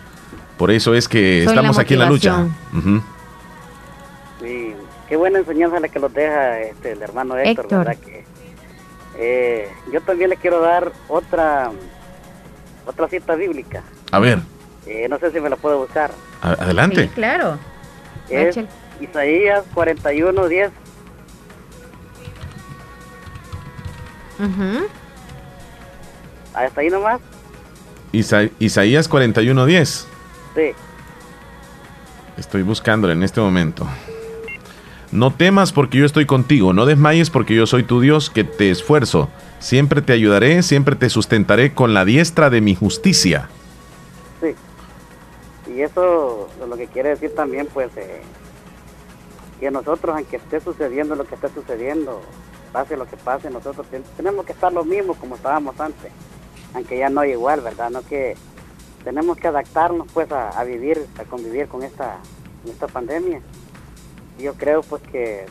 Por eso es que la estamos aquí en la lucha. motivación. Ujú. Sí, qué buena enseñanza la que nos deja este, el hermano Héctor, Héctor. ¿verdad? Que, eh, yo también le quiero dar otra otra cita bíblica. A ver, Eh, no sé si me la puedo buscar. a- adelante. claro. Es Rachel. Isaías 41, 10. Ujú. Hasta ahí nomás. Isa- Isaías 41:10. Sí. Estoy buscándole en este momento. No temas porque yo estoy contigo, no desmayes porque yo soy tu Dios que te esfuerzo. Siempre te ayudaré, siempre te sustentaré con la diestra de mi justicia. Sí. Y eso lo que quiere decir también, pues, eh, que nosotros, aunque esté sucediendo lo que esté sucediendo, pase lo que pase, nosotros ten- tenemos que estar lo mismo como estábamos antes, aunque ya no es igual, ¿verdad? No que tenemos que adaptarnos, pues, a, a vivir, a convivir con esta, con esta pandemia. Yo creo, pues, que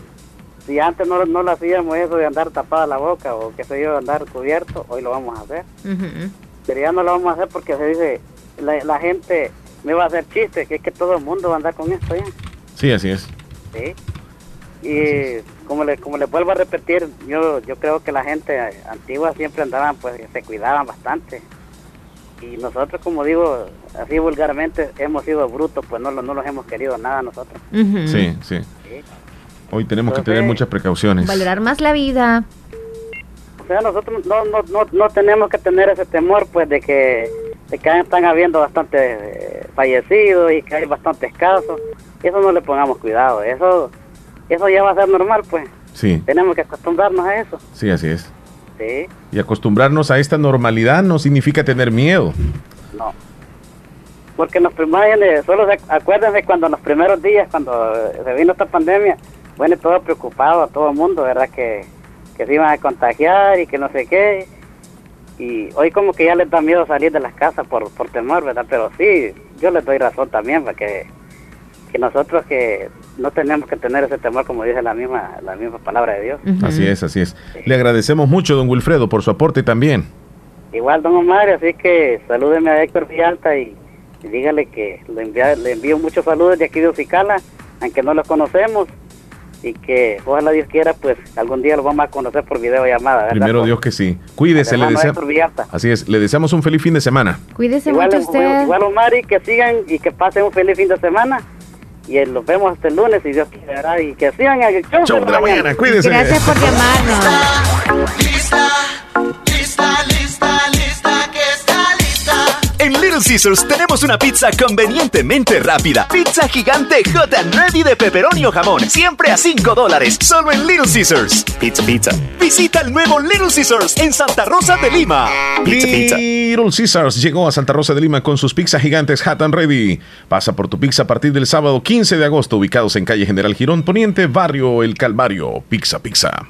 si antes no, no lo hacíamos eso de andar tapada la boca o que sé yo, andar cubierto, hoy lo vamos a hacer. Ujú. Pero ya no lo vamos a hacer porque se dice, la, la gente me va a hacer chiste, que es que todo el mundo va a andar con esto ya. Sí, así es. ¿sí? Y como le, como le vuelvo a repetir, yo, yo creo que la gente antigua siempre andaban, pues se cuidaban bastante. Y nosotros, como digo, así vulgarmente, hemos sido brutos, pues no, no los hemos querido nada nosotros. Sí, sí. Hoy tenemos que tener muchas precauciones. Valorar más la vida. O sea, nosotros no, no, no, no tenemos que tener ese temor, pues, de que, de que están habiendo bastantes eh, fallecidos y que hay bastantes casos. Eso no le pongamos cuidado. Eso, eso ya va a ser normal, pues. Sí, Tenemos que acostumbrarnos a eso. sí, así es. Sí, Y acostumbrarnos a esta normalidad no significa tener miedo. no. Porque en los primeros, eh, solo se- acuérdense cuando en los primeros días, cuando eh, se vino esta pandemia, bueno, todo preocupado, todo el mundo, ¿verdad? Que, que se iban a contagiar y que no sé qué. Y hoy como que ya les da miedo salir de las casas por, por temor, ¿verdad? Pero sí, yo les doy razón también, porque que nosotros que no tenemos que tener ese temor, como dice la misma, la misma palabra de Dios. Así es, así es. Le agradecemos mucho, don Wilfredo, por su aporte también. Igual, don Omar, así que salúdeme a Héctor Villalta y, y dígale que le, envía- le envío muchos saludos de aquí de Ocicala, aunque no los conocemos, y que ojalá Dios quiera, pues algún día lo vamos a conocer por videollamada, ¿verdad? Primero Dios que sí. Cuídese, le hermano desea- Héctor Villalta. Así es, le deseamos un feliz fin de semana. Cuídese Igual, mucho usted. igual, Omar, y que sigan y que pasen un feliz fin de semana. Y eh, los vemos hasta el lunes, si Dios quiere, ¿verdad? Y que sigan el show, Show de la mañana, cuídese. Gracias por llamarnos. Lista, lista, lista. En Little Caesars tenemos una pizza convenientemente rápida. Pizza gigante Hot and Ready de pepperoni o jamón. Siempre a 5 dólares. Solo en Little Caesars. Pizza, pizza. Visita el nuevo Little Caesars en Santa Rosa de Lima. Pizza, pizza. Little Caesars llegó a Santa Rosa de Lima con sus pizzas gigantes Hot and Ready. Pasa por tu pizza a partir del sábado 15 de agosto, ubicados en calle General Girón Poniente, barrio El Calvario. Pizza, pizza.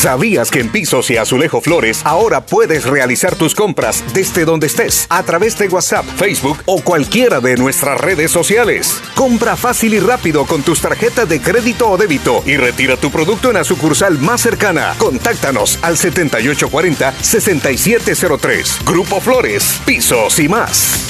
¿Sabías que en Pisos y Azulejo Flores ahora puedes realizar tus compras desde donde estés a través de WhatsApp, Facebook o cualquiera de nuestras redes sociales? Compra fácil y rápido con tus tarjetas de crédito o débito y retira tu producto en la sucursal más cercana. Contáctanos al 7840-6703. Grupo Flores, Pisos y más.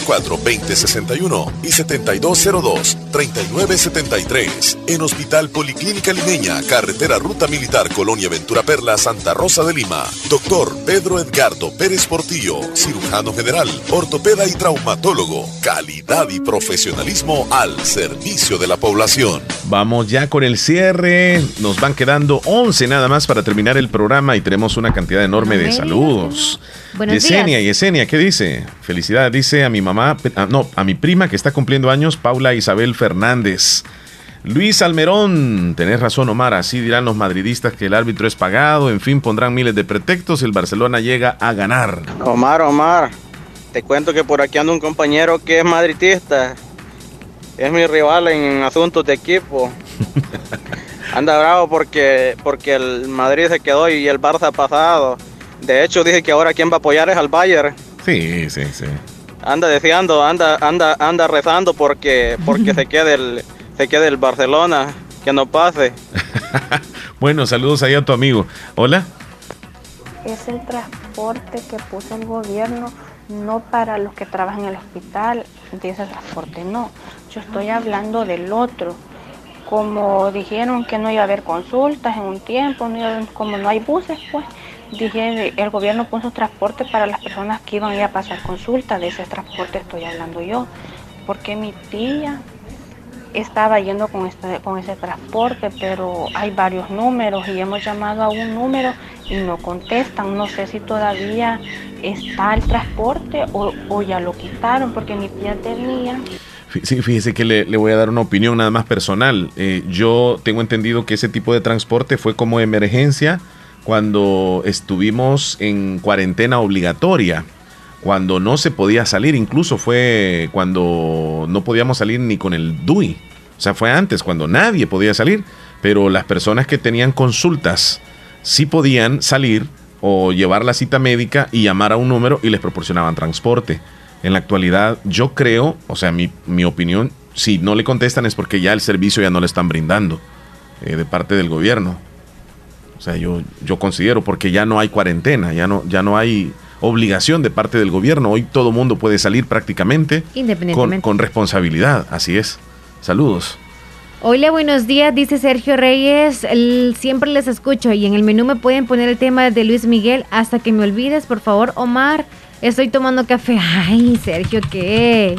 654-2061 y 7202-3973. En Hospital Policlínica Limeña, Carretera Ruta Militar Colonia Ventura Perla, Santa Rosa de Lima. Doctor Pedro Edgardo Pérez Portillo, cirujano general, ortopeda y traumatólogo. Calidad y profesionalismo al servicio de la población. Vamos ya con el cierre. Nos van quedando 11 nada más para terminar el programa y tenemos una cantidad enorme de saludos. Buenos Yesenia, días. Yesenia, ¿qué dice? Felicidades, dice a mi mamá, ah, no, a mi prima que está cumpliendo años, Paula Isabel Fernández. Luis Almerón, tenés razón Omar, así dirán los madridistas que el árbitro es pagado, en fin, pondrán miles de pretextos, el Barcelona llega a ganar. Omar, Omar, te cuento que por aquí anda un compañero que es madridista. Es mi rival en asuntos de equipo. Anda bravo porque, porque el Madrid se quedó y el Barça ha pasado. De hecho, dije que ahora quien va a apoyar es al Bayern. Sí, sí, sí. Anda deseando, anda, anda, anda rezando porque, porque se quede el, se quede el Barcelona, que no pase. Bueno, saludos ahí a tu amigo. Hola. es el transporte que puso el gobierno, no para los que trabajan en el hospital, de ese transporte, no. Yo estoy hablando del otro. Como dijeron que no iba a haber consultas en un tiempo, no iba a haber- como no hay buses, pues, dije, el gobierno puso transporte para las personas que iban a ir a pasar consulta, de ese transporte estoy hablando yo. Porque mi tía estaba yendo con, este, con ese transporte, pero hay varios números y hemos llamado a un número y no contestan. No sé si todavía está el transporte o, o ya lo quitaron, porque mi tía tenía. Sí, fíjese que le, le voy a dar una opinión nada más personal. Eh, yo tengo entendido que ese tipo de transporte fue como emergencia cuando estuvimos en cuarentena obligatoria, cuando no se podía salir, incluso fue cuando no podíamos salir ni con el DUI. O sea, fue antes, cuando nadie podía salir, pero las personas que tenían consultas sí podían salir o llevar la cita médica y llamar a un número y les proporcionaban transporte. En la actualidad, yo creo, o sea, mi, mi opinión, si no le contestan es porque ya el servicio ya no le están brindando eh, de parte del gobierno. O sea, yo, yo considero, porque ya no hay cuarentena, ya no, ya no hay obligación de parte del gobierno. Hoy todo mundo puede salir prácticamente con, Independientemente. con responsabilidad. Así es. Saludos. Hola, buenos días, dice Sergio Reyes. El- siempre les escucho y en el menú me pueden poner el tema de Luis Miguel hasta que me olvides, por favor, Omar. Estoy tomando café. Ay, Sergio, qué,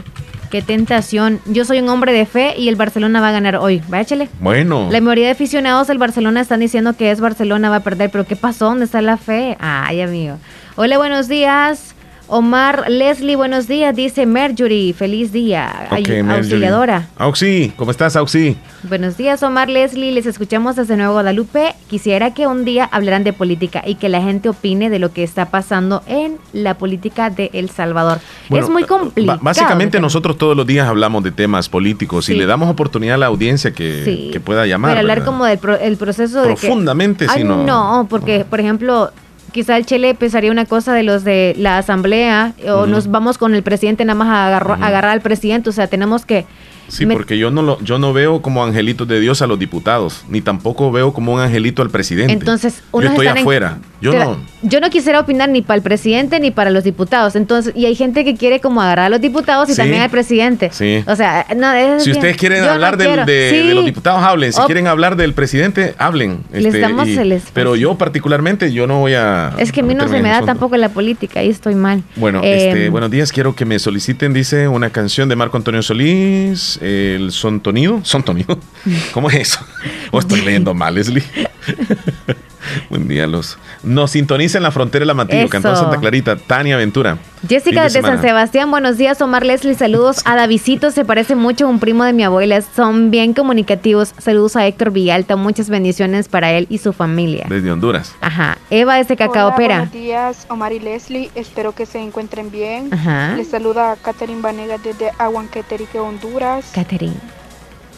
qué tentación. Yo soy un hombre de fe y el Barcelona va a ganar hoy. Váchale. Bueno. La mayoría de aficionados del Barcelona están diciendo que es Barcelona va a perder, pero ¿qué pasó? ¿Dónde está la fe? Ay, amigo. Hola, buenos días. Omar Leslie, buenos días, dice Mercury. Feliz día. Auxiliadora. Auxi, ¿cómo estás, Auxi? Buenos días, Omar Leslie. Les escuchamos desde Nuevo Guadalupe. Quisiera que un día hablaran de política y que la gente opine de lo que está pasando en la política de El Salvador. Bueno, es muy complicado. Ba- Básicamente nosotros todos los días hablamos de temas políticos y Sí. le damos oportunidad a la audiencia que, Sí. que pueda llamar. Pero hablar ¿verdad? como del pro- el proceso de. Profundamente, Ay, si no- No, porque, por ejemplo, quizá el Chele pensaría una cosa de los de la asamblea o nos vamos con el presidente nada más a agarro- Ujú. agarrar al presidente. O sea, tenemos que... Sí, me- porque yo no lo, yo no veo como angelitos de Dios a los diputados, ni tampoco veo como un angelito al presidente. Entonces, yo estoy en- afuera. Yo no. yo no quisiera opinar ni para el presidente ni para los diputados. Entonces, y hay gente que quiere como agarrar a los diputados y Sí. también al presidente. Sí. O sea, no, es Si bien- ustedes quieren yo no hablar del- de, Sí. de los diputados, hablen. Si quieren hablar del presidente, hablen. Les Este, damos y- el pero yo particularmente, yo no voy a... Es que a mí no se me da tampoco la política, ahí estoy mal. Bueno, Eh, este, buenos días. Quiero que me soliciten, dice, una canción de Marco Antonio Solís, el Sontonido. ¿Sontonido? ¿Cómo es eso? ¿O estoy leyendo mal, Leslie? Buen día, los. Nos sintoniza en la frontera de la Matillo, Eso. cantó Santa Clarita, Tania Ventura. Jessica Fin de de San. Sebastián, buenos días. Omar Leslie, saludos. A Davidito se parece mucho a un primo de mi abuela. Son bien comunicativos. Saludos a Héctor Villalta. Muchas bendiciones para él y su familia. Desde Honduras. Ajá. Eva de Cacao Hola, Pera. Buenos días, Omar y Leslie. Espero que se encuentren bien. Ajá. Les saluda Catherine Vanegas desde Aguanqueterique, Honduras. Catherine.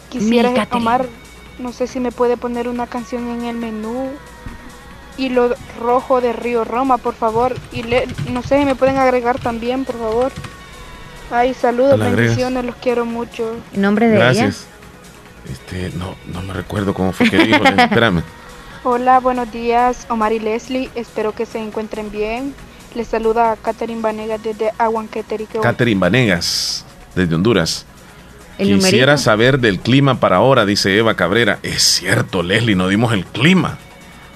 Quisiera. Omar, no sé si me puede poner una canción en el menú. Y lo rojo de Río Roma, por favor. Y le- no sé si me pueden agregar también, por favor. Ay, saludos, bendiciones, los quiero mucho. En nombre de Gracias. Este, no, no me recuerdo cómo fue que dijo. Espérame. Hola, buenos días, Omar y Leslie. Espero que se encuentren bien. Les saluda a Catherine Vanegas desde Aguanqueterique. Catherine Vanegas, desde Honduras. ¿El Quisiera numerito? saber del clima para ahora, dice Eva Cabrera. Es cierto, Leslie, no dimos el clima.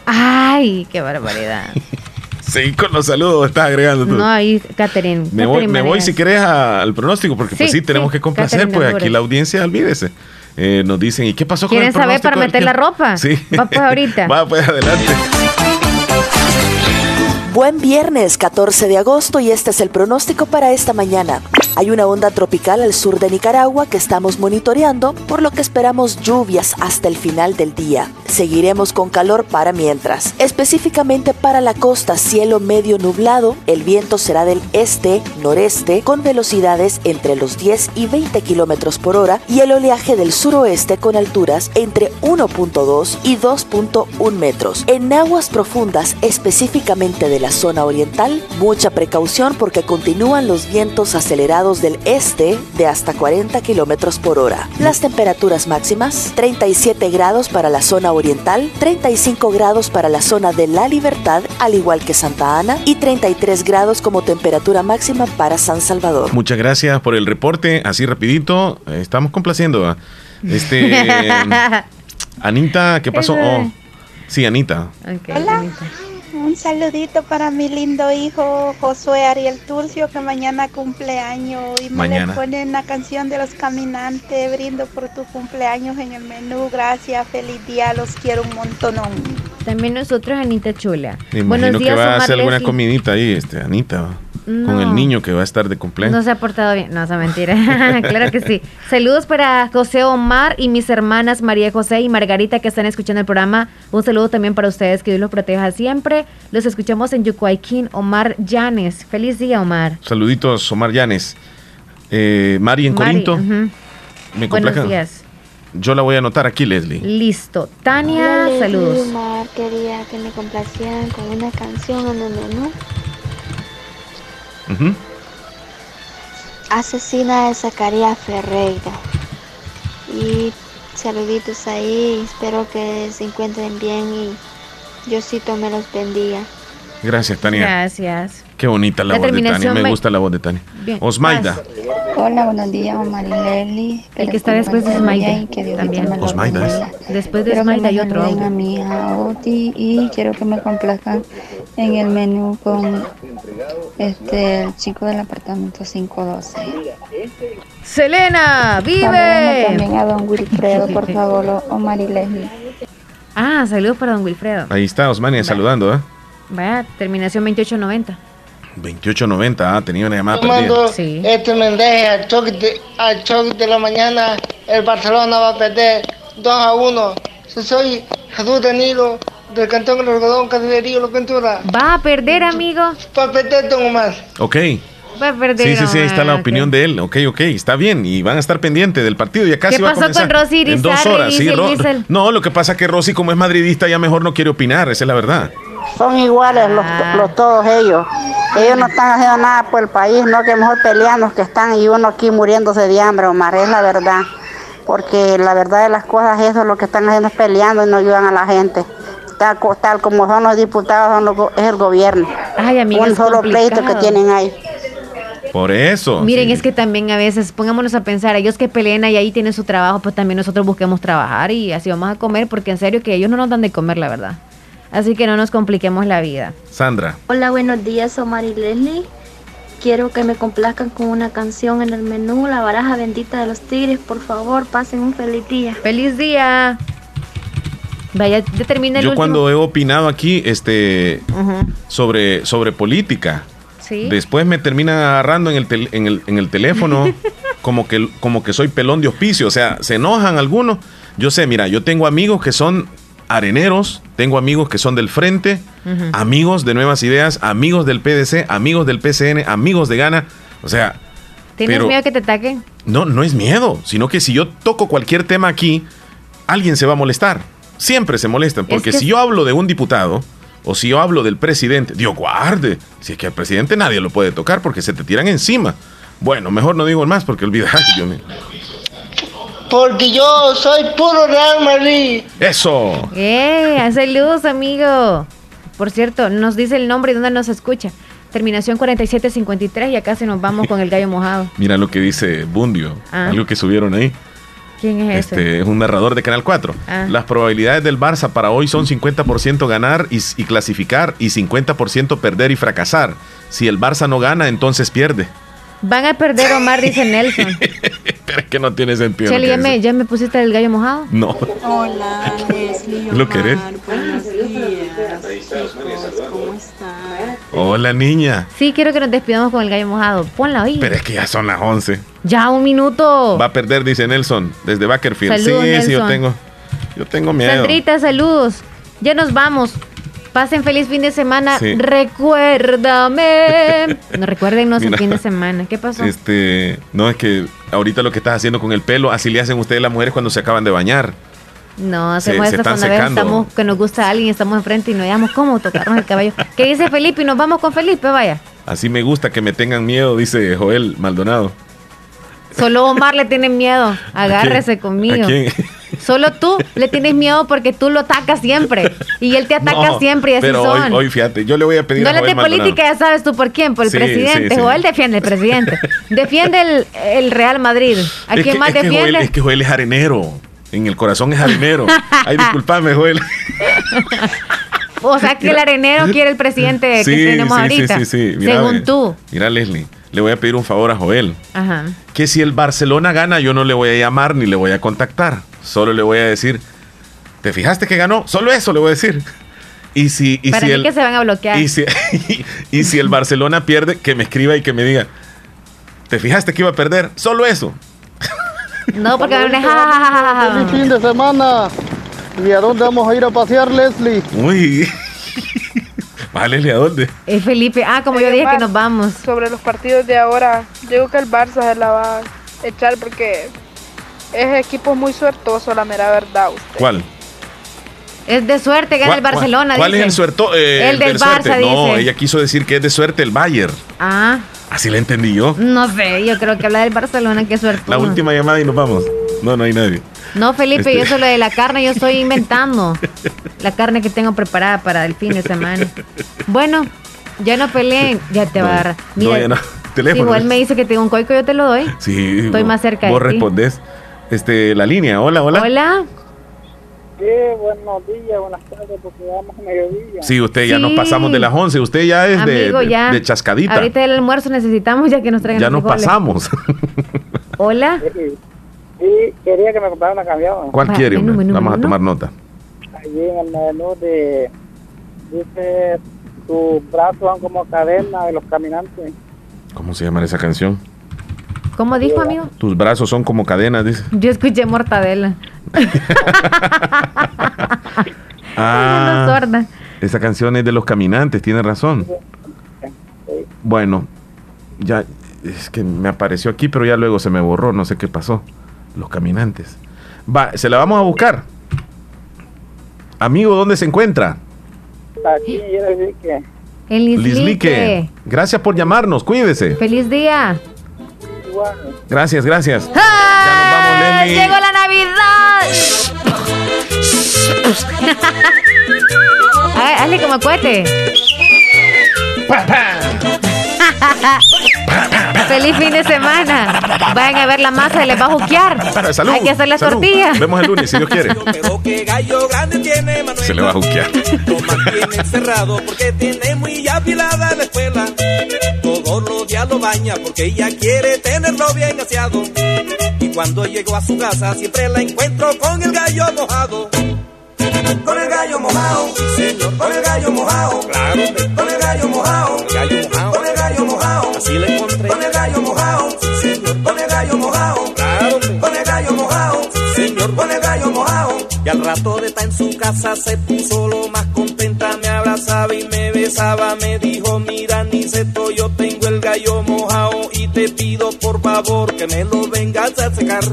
Ay, qué barbaridad. Seguí con los saludos, estás agregando tú. No, ahí, Catherine. me voy, me voy si querés a- al pronóstico, porque pues Sí, sí, tenemos sí, que complacer, Catherine pues aquí la audiencia, olvídese. Eh, nos dicen, ¿y qué pasó con el ¿Quieren saber pronóstico para meter la ropa? Sí. Va pues ahorita. Va pues adelante. Buen viernes 14 de agosto y este es el pronóstico para esta mañana. Hay una onda tropical al sur de Nicaragua que estamos monitoreando, por lo que esperamos lluvias hasta el final del día. Seguiremos con calor para mientras. Específicamente para la costa, cielo medio nublado, el viento será del este-noreste con velocidades entre los 10 y 20 kilómetros por hora y el oleaje del suroeste con alturas entre 1.2 y 2.1 metros. En aguas profundas, específicamente de la zona oriental, mucha precaución porque continúan los vientos acelerados del este de hasta 40 kilómetros por hora. Las temperaturas máximas: 37 grados para la zona oriental, 35 grados para la zona de la Libertad, al igual que Santa Ana, y 33 grados como temperatura máxima para San Salvador. Muchas gracias por el reporte, así rapidito. eh, Estamos complaciendo. Este, Anita, ¿qué pasó? Oh, sí, Anita. Hola. Un saludito para mi lindo hijo Josué Ariel Turcio que mañana cumpleaños y me le ponen la canción de los caminantes. Brindo por tu cumpleaños en el menú. Gracias, feliz día, los quiero un montón. También nosotros, Anita Chula. Me Buenos imagino que días, va a hacer alguna comidita ahí, este, Anita. Con No. el niño que va a estar de No cumpleaños. se ha portado bien. No, esa mentira. claro que sí. Saludos para José Omar y mis hermanas María José y Margarita que están escuchando el programa. Un saludo también para ustedes. Que Dios los proteja siempre. Los escuchamos en Yucuayquín. Omar Llanes. Feliz día, Omar. Saluditos, Omar Llanes. Eh, Mari en Mari, Corinto. ujú. Me Buenos días. Yo la voy a anotar aquí, Leslie. Listo. Tania, Hola, Leslie saludos. Mar, quería que me complacieran con una canción en el menú. Asesina de Zacarías Ferreira. Y saluditos ahí, espero que se encuentren bien y Diosito me los bendiga. Gracias, Tania. Gracias. Qué bonita la, La voz de Tania. Me gusta la voz de Tania. Bien. Osmaida. Hola, buenos días, Omar y Leslie. El que está después de Osmaida. También. Osmaida es. Después de Osmaida hay otro audio. a mi hija Oti y quiero que me complazcan en el menú con este el chico del apartamento 512. Selena, vive. también a don Wilfredo, por favor, o- Omar y Leslie. Ah, saludos para don Wilfredo. Ahí está Osmania saludando, ¿eh? Vaya, terminación 2890. 2890, ah, tenía una llamada Tomando perdida. este mensaje al choque, de, al choque de la mañana, el Barcelona va a perder 2 a 1. Si soy Jesús Danilo, del Cantón del Algodón, Caserío, La Pintura. Va a perder, amigo. Va a perder, don Omar. Ok. Va a perder. Sí, sí, sí, ahí está la opinión de él. Ok, ok, está bien. Y van a estar pendientes del partido. Ya casi ¿Qué va a pasó comenzar. con Rosy En dos horas, sí. Ro- Diesel? no, lo que pasa es que Rosy, como es madridista, ya mejor no quiere opinar. Esa es la verdad. Son iguales los, los todos ellos. Ellos no están haciendo nada por el país, no que mejor peleando que están y uno aquí muriéndose de hambre, Omar, es la verdad. Porque la verdad de las cosas, eso lo que están haciendo es peleando y no ayudan a la gente. Tal, co- tal como son los diputados, son los es el gobierno. Ay, amiga, Un solo pleito que tienen ahí. Por eso. Miren, sí. es que también a veces, pongámonos a pensar, ellos que pelean y ahí tienen su trabajo, pues también nosotros busquemos trabajar y así vamos a comer, porque en serio que ellos no nos dan de comer, la verdad. Así que no nos compliquemos la vida. Sandra. Hola, buenos días, Omar y Leslie. Quiero que me complazcan con una canción en el menú, La baraja bendita de los tigres. Por favor, pasen un feliz día. ¡Feliz día! Vaya, ya termina el Yo último. cuando he opinado aquí este, sobre, sobre política, Sí. después me terminan agarrando en el, tel- en el, en el teléfono como que, como que soy pelón de hospicio. O sea, se enojan algunos. Yo sé, mira, yo tengo amigos que son areneros, tengo amigos que son del frente, amigos de Nuevas Ideas, amigos del PDC, amigos del PCN, amigos de Gana. O sea, ¿Tienes pero- miedo que te ataquen? no, no es miedo, sino que si yo toco cualquier tema aquí, alguien se va a molestar. Siempre se molestan, porque que- si yo hablo de un diputado o si yo hablo del presidente, Dios guarde, si es que al presidente nadie lo puede tocar porque se te tiran encima. Bueno, mejor no digo más porque olvida. Ay, Dios mío. Porque yo soy puro Real Madrid. Eso. ¡Eh! Hace luz, amigo. Por cierto, nos dice el nombre y dónde nos escucha. terminación 4753 y acá se nos vamos con el gallo mojado. Mira lo que dice Bundio, Ah. algo que subieron ahí. ¿Quién es ese? Este es un narrador de Canal 4. Ah. Las probabilidades del Barça para hoy son 50% ganar y, y clasificar y 50% perder y fracasar. Si el Barça no gana, entonces pierde. Van a perder Omar, dice Nelson. Pero es que no tiene sentido. que ¿ya me. ¿ya me pusiste el gallo mojado? No. Hola, Leslie. ¿Lo querés? Buenos días. ¿Cómo están? Hola, niña. Sí, quiero que nos despidamos con el gallo mojado. Ponla ahí. Pero es que ya son las 11. Ya, un minuto. Va a perder, dice Nelson, desde Bakerfield. Saludos, sí, sí, yo Nelson. tengo, yo tengo miedo. Sandrita, saludos. Ya nos vamos. Pasen feliz fin de semana. Sí. Recuérdame. No recuérdenos el Mira. fin de semana. ¿Qué pasó? Este, no, es que ahorita lo que estás haciendo con el pelo, así le hacen ustedes las mujeres cuando se acaban de bañar. No, Se- hacemos se eso están cuando secando. estamos que nos gusta a alguien estamos enfrente y no hayamos cómo tocarnos el cabello. ¿Qué dice Felipe? Y nos vamos con Felipe, vaya. Así me gusta que me tengan miedo, dice Joel Maldonado. Solo Omar le tiene miedo. Agárrese ¿A conmigo. quién? Solo tú le tienes miedo porque tú lo atacas siempre. Y él te ataca No, siempre y así pero son. hoy, hoy, fíjate, yo le voy a pedir no a Joel de política, ya sabes tú por quién, por el Sí, presidente. sí, sí. Joel defiende al presidente. defiende el, el Real Madrid. ¿A Es quién que, más es que Joel, defiende? es que Joel es arenero. En el corazón es arenero. Ay, disculpame, Joel. O sea que el arenero quiere el presidente que tenemos ahorita. sí, sí, sí. Mira, según tú. Mira, Leslie, le voy a pedir un favor a Joel. Ajá. que si el Barcelona gana, yo no le voy a llamar ni le voy a contactar. Solo le voy a decir, ¿te fijaste que ganó? Solo eso le voy a decir. Y si, y Para si mí el, que se van a bloquear. y si, y si el Barcelona pierde, que me escriba y que me diga, ¿te fijaste que iba a perder? Solo eso. No, porque van a ja, fin de semana. ¿Y a dónde vamos a ir a pasear, Leslie? Uy. Vale, ¿a dónde? Es Felipe. Ah, como yo dije que nos vamos. Sobre los partidos de ahora, yo digo que el Barça se la va a echar porque es equipo muy suertoso, la mera verdad. usted. ¿Cuál? Es de suerte gana el ¿Cuál- Barcelona. ¿Cuál dice. es el suerto? eh, El del suerte? Barça, No, dice. ella quiso decir que es de suerte el Bayern. Ah, Así la entendí yo. no sé, yo creo que habla del Barcelona, qué suerte. La última llamada y nos vamos. No, no hay nadie. No, Felipe, Este- yo eso lo de la carne, yo estoy inventando. La carne que tengo preparada para el fin de semana. Bueno, ya no peleen, ya te va a no, Mira, ya no. si Teléfono. igual me dice que tengo un coico, yo te lo doy. Sí. Estoy vos- más cerca de Vos ti. respondés. Este, la línea. Hola, hola. Hola. Sí, buenos días, buenas tardes, porque vamos a mediodía. Sí, usted ya Sí. nos pasamos de las 11. Usted ya es de, Amigo, de- ya. de chascadita. Ahorita el almuerzo necesitamos ya que nos traigan ya los nos frijoles. pasamos. Hola. Sí, sí, quería que me comprara una camioneta. ¿Cuál Va, quiere, menú, hombre? menú, Vamos a tomar nota. Allí en el menú de... Dice, tus brazos son como cadena de los caminantes. ¿Cómo se llama esa canción? ¿Cómo dijo, amigo? Tus brazos son como cadenas, dice. Yo escuché mortadela. Ah, sorda. esa canción es de los caminantes, tiene razón. Bueno, ya es que me apareció aquí, pero ya luego se me borró, no sé qué pasó. Los caminantes. Va, se la vamos a buscar. Amigo, ¿dónde se encuentra? Aquí yo le dije que... El Lislique. Lislique. Gracias por llamarnos, cuídese. Feliz día. Gracias, gracias. ¡Ah! Leslie. ¡Llegó la Navidad! Hazle como cohete. Feliz fin de semana. Vayan a ver la masa y les va a juquear. Salud, Hay que hacer la salud. tortilla. Vemos el lunes, si Dios quiere. Se le va a juquear. Encerrado porque tiene muy afilada la escuela. Todos los días lo baña porque ella quiere tenerlo bien aseado. Y cuando llego a su casa siempre la encuentro con el gallo mojado. Con el gallo mojado, señor, con el gallo mojado. Claro, con el gallo mojado. El gallo mojado. Con el gallo mojado. Así le encontré. Con el gallo mojado, señor, con el gallo mojado. Claro, con el gallo mojado. Señor, con el gallo mojado. Y al rato de estar en su casa se puso lo más contenta, me abrazaba y me besaba, me dijo, mira Niceto, yo tengo el gallo mojado te pido por favor que me lo vengas a secar.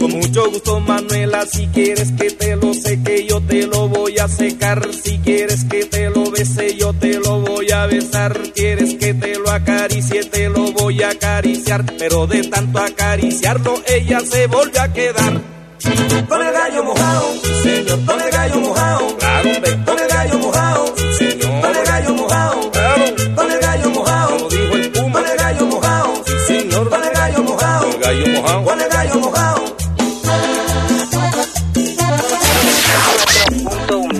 Con mucho gusto Manuela, si quieres que te lo seque, yo te lo voy a secar. Si quieres que te lo bese, yo te lo voy a besar. Quieres que te lo acaricie, te lo voy a acariciar. Pero de tanto acariciarlo, ella se volvió a quedar. Con el gallo mojado, señor, con el gallo mojado. Claro, con el gallo mojado.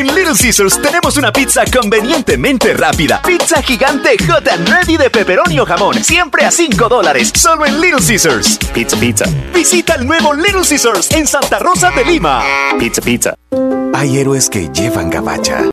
En Little Caesars tenemos una pizza convenientemente rápida. Pizza gigante hot and ready de pepperoni o jamón. Siempre a 5 dólares. Solo en Little Caesars. Pizza, pizza. Visita el nuevo Little Caesars en Santa Rosa de Lima. Pizza, pizza. Hay héroes que llevan gabacha